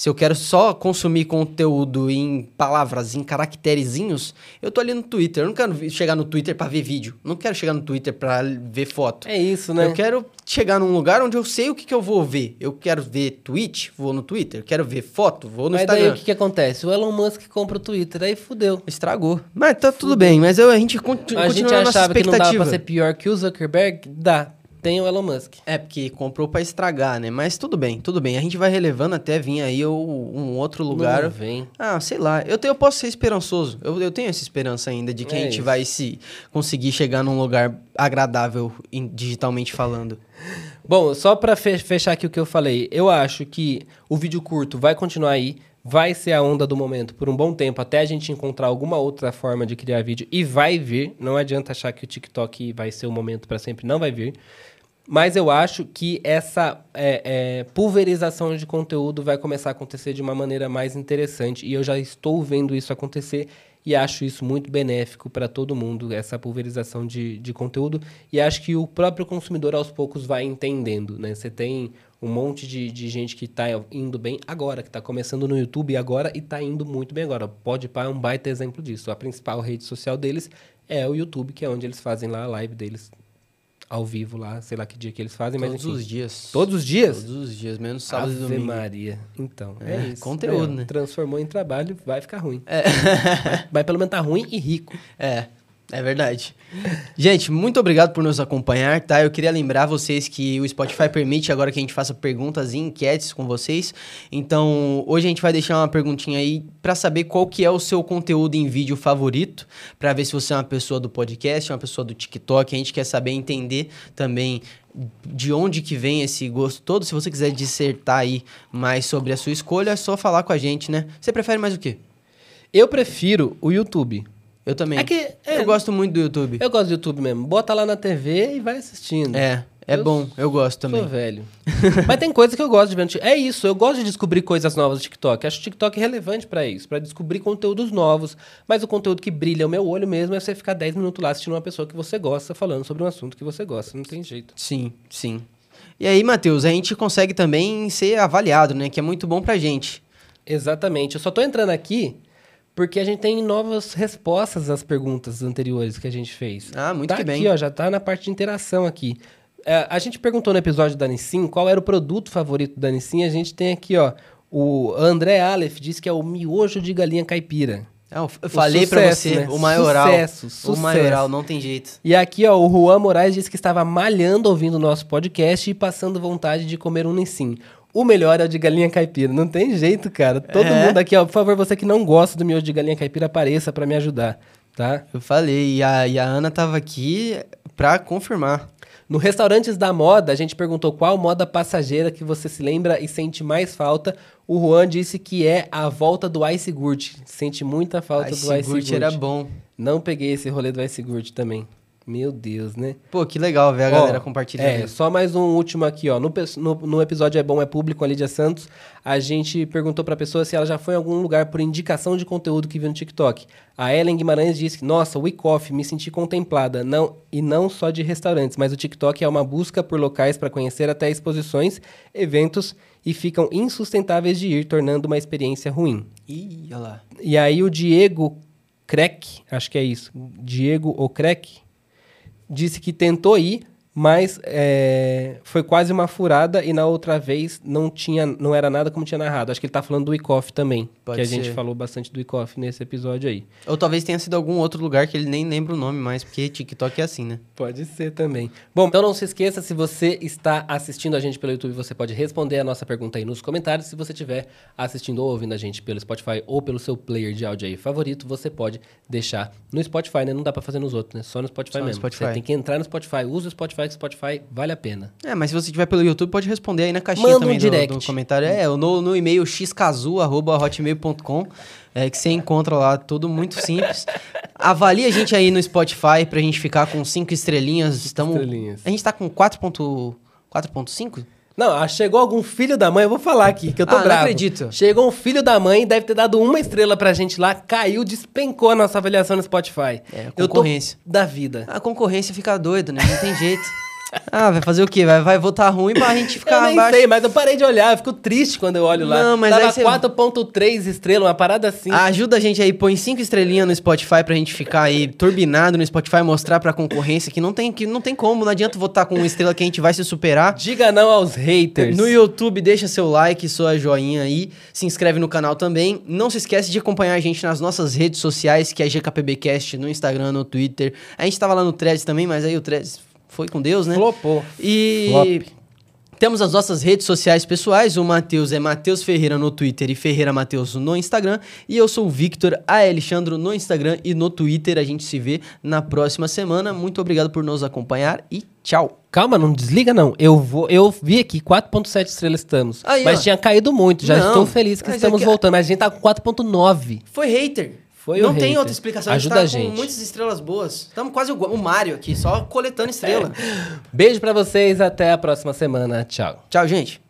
se eu quero só consumir conteúdo em palavras, em caracterezinhos, eu tô ali no Twitter. Eu não quero chegar no Twitter pra ver vídeo. Não quero chegar no Twitter pra ver foto. É isso, né? Eu quero chegar num lugar onde eu sei o que, que eu vou ver. Eu quero ver tweet, vou no Twitter. Eu quero ver foto, vou no Mas daí Instagram. o que, que acontece? O Elon Musk compra o Twitter, aí fudeu. Estragou. Mas tá tudo bem, mas eu, a gente conti- A gente continua na nossa achava que não dava expectativa. pra ser pior que o Zuckerberg? Dá. Tem o Elon Musk. É, porque comprou pra estragar, né? Mas tudo bem, tudo bem. A gente vai relevando até vir aí o- um outro lugar. Não vem. Ah, sei lá. Eu, tenho, eu posso ser esperançoso. Eu, eu tenho essa esperança ainda de que É a gente isso. vai se conseguir chegar num lugar agradável em- digitalmente falando. Bom, só pra fe- fechar aqui o que eu falei, eu acho que o vídeo curto vai continuar aí, vai ser a onda do momento por um bom tempo, até a gente encontrar alguma outra forma de criar vídeo, e vai vir. Não adianta achar que o TikTok vai ser o momento pra sempre, não vai vir. Mas eu acho que essa é, é, pulverização de conteúdo vai começar a acontecer de uma maneira mais interessante. E eu já estou vendo isso acontecer e acho isso muito benéfico para todo mundo, essa pulverização de, de conteúdo. E acho que o próprio consumidor aos poucos vai entendendo. Né? Você tem um monte de, de gente que está indo bem agora, que está começando no YouTube agora e está indo muito bem agora. Pode é um baita exemplo disso. A principal rede social deles é o YouTube, que é onde eles fazem lá a live deles ao vivo lá, sei lá que dia que eles fazem, mas Todos enfim. os dias. Todos os dias? Todos os dias, menos sábado e Ave domingo. Maria. Então, é, É, isso. conteúdo, ó, né? Transformou em trabalho, vai ficar ruim. É. Vai, vai pelo menos tá ruim e rico. É, é verdade. Gente, muito obrigado por nos acompanhar, tá? Eu queria lembrar vocês que o Spotify permite agora que a gente faça perguntas e enquetes com vocês. Então, hoje a gente vai deixar uma perguntinha aí pra saber qual que é o seu conteúdo em vídeo favorito, Pra ver se você é uma pessoa do podcast, uma pessoa do TikTok. A gente quer saber entender também de onde que vem esse gosto todo. Se você quiser dissertar aí mais sobre a sua escolha, é só falar com a gente, né? Você prefere mais o quê? Eu prefiro o YouTube. Eu também. É que é, Eu gosto muito do YouTube. eu gosto do YouTube mesmo. Bota lá na TV e vai assistindo. É, é Eu bom, eu gosto também. Sou velho. Mas tem coisa que eu gosto de ver. no Tik- É isso, eu gosto de descobrir coisas novas no TikTok. Acho o TikTok relevante pra isso, pra descobrir conteúdos novos. Mas o conteúdo que brilha o meu olho mesmo é você ficar 10 minutos lá assistindo uma pessoa que você gosta, falando sobre um assunto que você gosta. Não tem jeito. Sim, sim. E aí, Matheus, a gente consegue também ser avaliado, né? Que é muito bom pra gente. Exatamente. Eu só tô entrando aqui porque a gente tem novas respostas às perguntas anteriores que a gente fez. Ah, muito tá que bem. aqui, ó, já tá na parte de interação aqui. É, a gente perguntou no episódio da Nissin qual era o produto favorito da Nissin. A gente tem aqui, ó, o André Aleph disse que é o miojo de galinha caipira. Ah, eu falei sucesso, você, né? o maioral. Sucesso, O sucesso. maioral, não tem jeito. E aqui, ó, o Juan Moraes disse que estava malhando ouvindo o nosso podcast e passando vontade de comer um Nissin. O melhor é o de galinha caipira. Não tem jeito, cara. Todo É? mundo aqui, ó, por favor, você que não gosta do miojo de galinha caipira, apareça pra me ajudar, tá? Eu falei, e a, e a Ana tava aqui pra confirmar. No Restaurantes da Moda, a gente perguntou qual moda passageira que você se lembra e sente mais falta. O Juan disse que é a volta do Ice Gurt. Sente muita falta Ice do Ice Gurt Gurt. era bom. Não peguei esse rolê do Ice Gurt também. Meu Deus, né? Pô, que legal ver a Ó, galera compartilhando. É, só mais um último aqui, ó. No, no, no episódio É Bom, É Público, a Lídia Santos, a gente perguntou pra pessoa se ela já foi em algum lugar por indicação de conteúdo que viu no TikTok. A Ellen Guimarães disse que, nossa, Week Off, me senti contemplada. Não, e não só de restaurantes, mas o TikTok é uma busca por locais para conhecer até exposições, eventos e ficam insustentáveis de ir, tornando uma experiência ruim. Ih, olha lá. E aí o Diego Crack, acho que é isso, Diego O Crack, disse que tentou ir, mas é, foi quase uma furada e na outra vez não tinha, não era nada como tinha narrado. Acho que ele tá falando do Icoff também, Pode que a gente falou bastante do Icoff nesse episódio aí. Ou talvez tenha sido algum outro lugar que ele nem lembra o nome mais, porque TikTok é assim, né? Pode ser também. Bom, então não se esqueça, se você está assistindo a gente pelo YouTube, você pode responder a nossa pergunta aí nos comentários. Se você estiver assistindo ou ouvindo a gente pelo Spotify ou pelo seu player de áudio aí favorito, você pode deixar no Spotify, né? Não dá pra fazer nos outros, né? Só no Spotify Só no mesmo. Spotify. Você tem que entrar no Spotify, usa o Spotify, que o Spotify vale a pena. É, mas se você tiver pelo YouTube, pode responder aí na caixinha Manda um também do- direct. do, comentário. É, no, no e-mail xcazu.hotmail.com, é, que você encontra lá, tudo muito simples. Avalie a gente aí no Spotify pra gente ficar com cinco estrelinhas. Estamos, estrelinhas. A gente tá com 4.5? 4.5? Não, ah, chegou algum filho da mãe, eu vou falar aqui, que eu tô Ah, não bravo. acredito. Chegou um filho da mãe, deve ter dado uma estrela pra gente lá, caiu, despencou a nossa avaliação no Spotify. É, eu tô concorrência. da vida. A concorrência fica doida, né? Não tem jeito. Ah, vai fazer o quê? Vai, vai votar ruim pra gente Eu ficar nem abaixo. sei, mas eu parei de olhar, eu fico triste quando eu olho lá. Não, mas Tava você- 4.3 estrelas, uma parada assim. Ajuda a gente aí, põe cinco estrelinhas no Spotify pra gente ficar aí turbinado no Spotify, mostrar pra concorrência que não tem, que não tem como, não adianta votar com uma estrela que a gente vai se superar. Diga não aos haters. No YouTube, deixa seu like, sua joinha aí, se inscreve no canal também. Não se esquece de acompanhar a gente nas nossas redes sociais, que é GKPBcast, no Instagram, no Twitter. A gente tava lá no Threads também, mas aí o Threads foi com Deus, né? Flopou. E Flop. temos as nossas redes sociais pessoais. O Matheus é Matheus Ferreira no Twitter e Ferreira Matheus no Instagram. E eu sou o Victor A. Alexandro no Instagram e no Twitter. A gente se vê na próxima semana. Muito obrigado por nos acompanhar e tchau. Calma, não desliga não. Eu vou, eu vi aqui 4.7 estrelas estamos. Aí, mas ó. tinha caído muito. Já Não, estou feliz que estamos é que- voltando, mas a gente tá com 4.9. Foi hater. Foi não tem hater. outra explicação. Ajuda a a gente tá gente. com muitas estrelas boas. Estamos quase o Mario aqui, só coletando estrela. Beijo pra vocês, até a próxima semana. Tchau. Tchau, gente.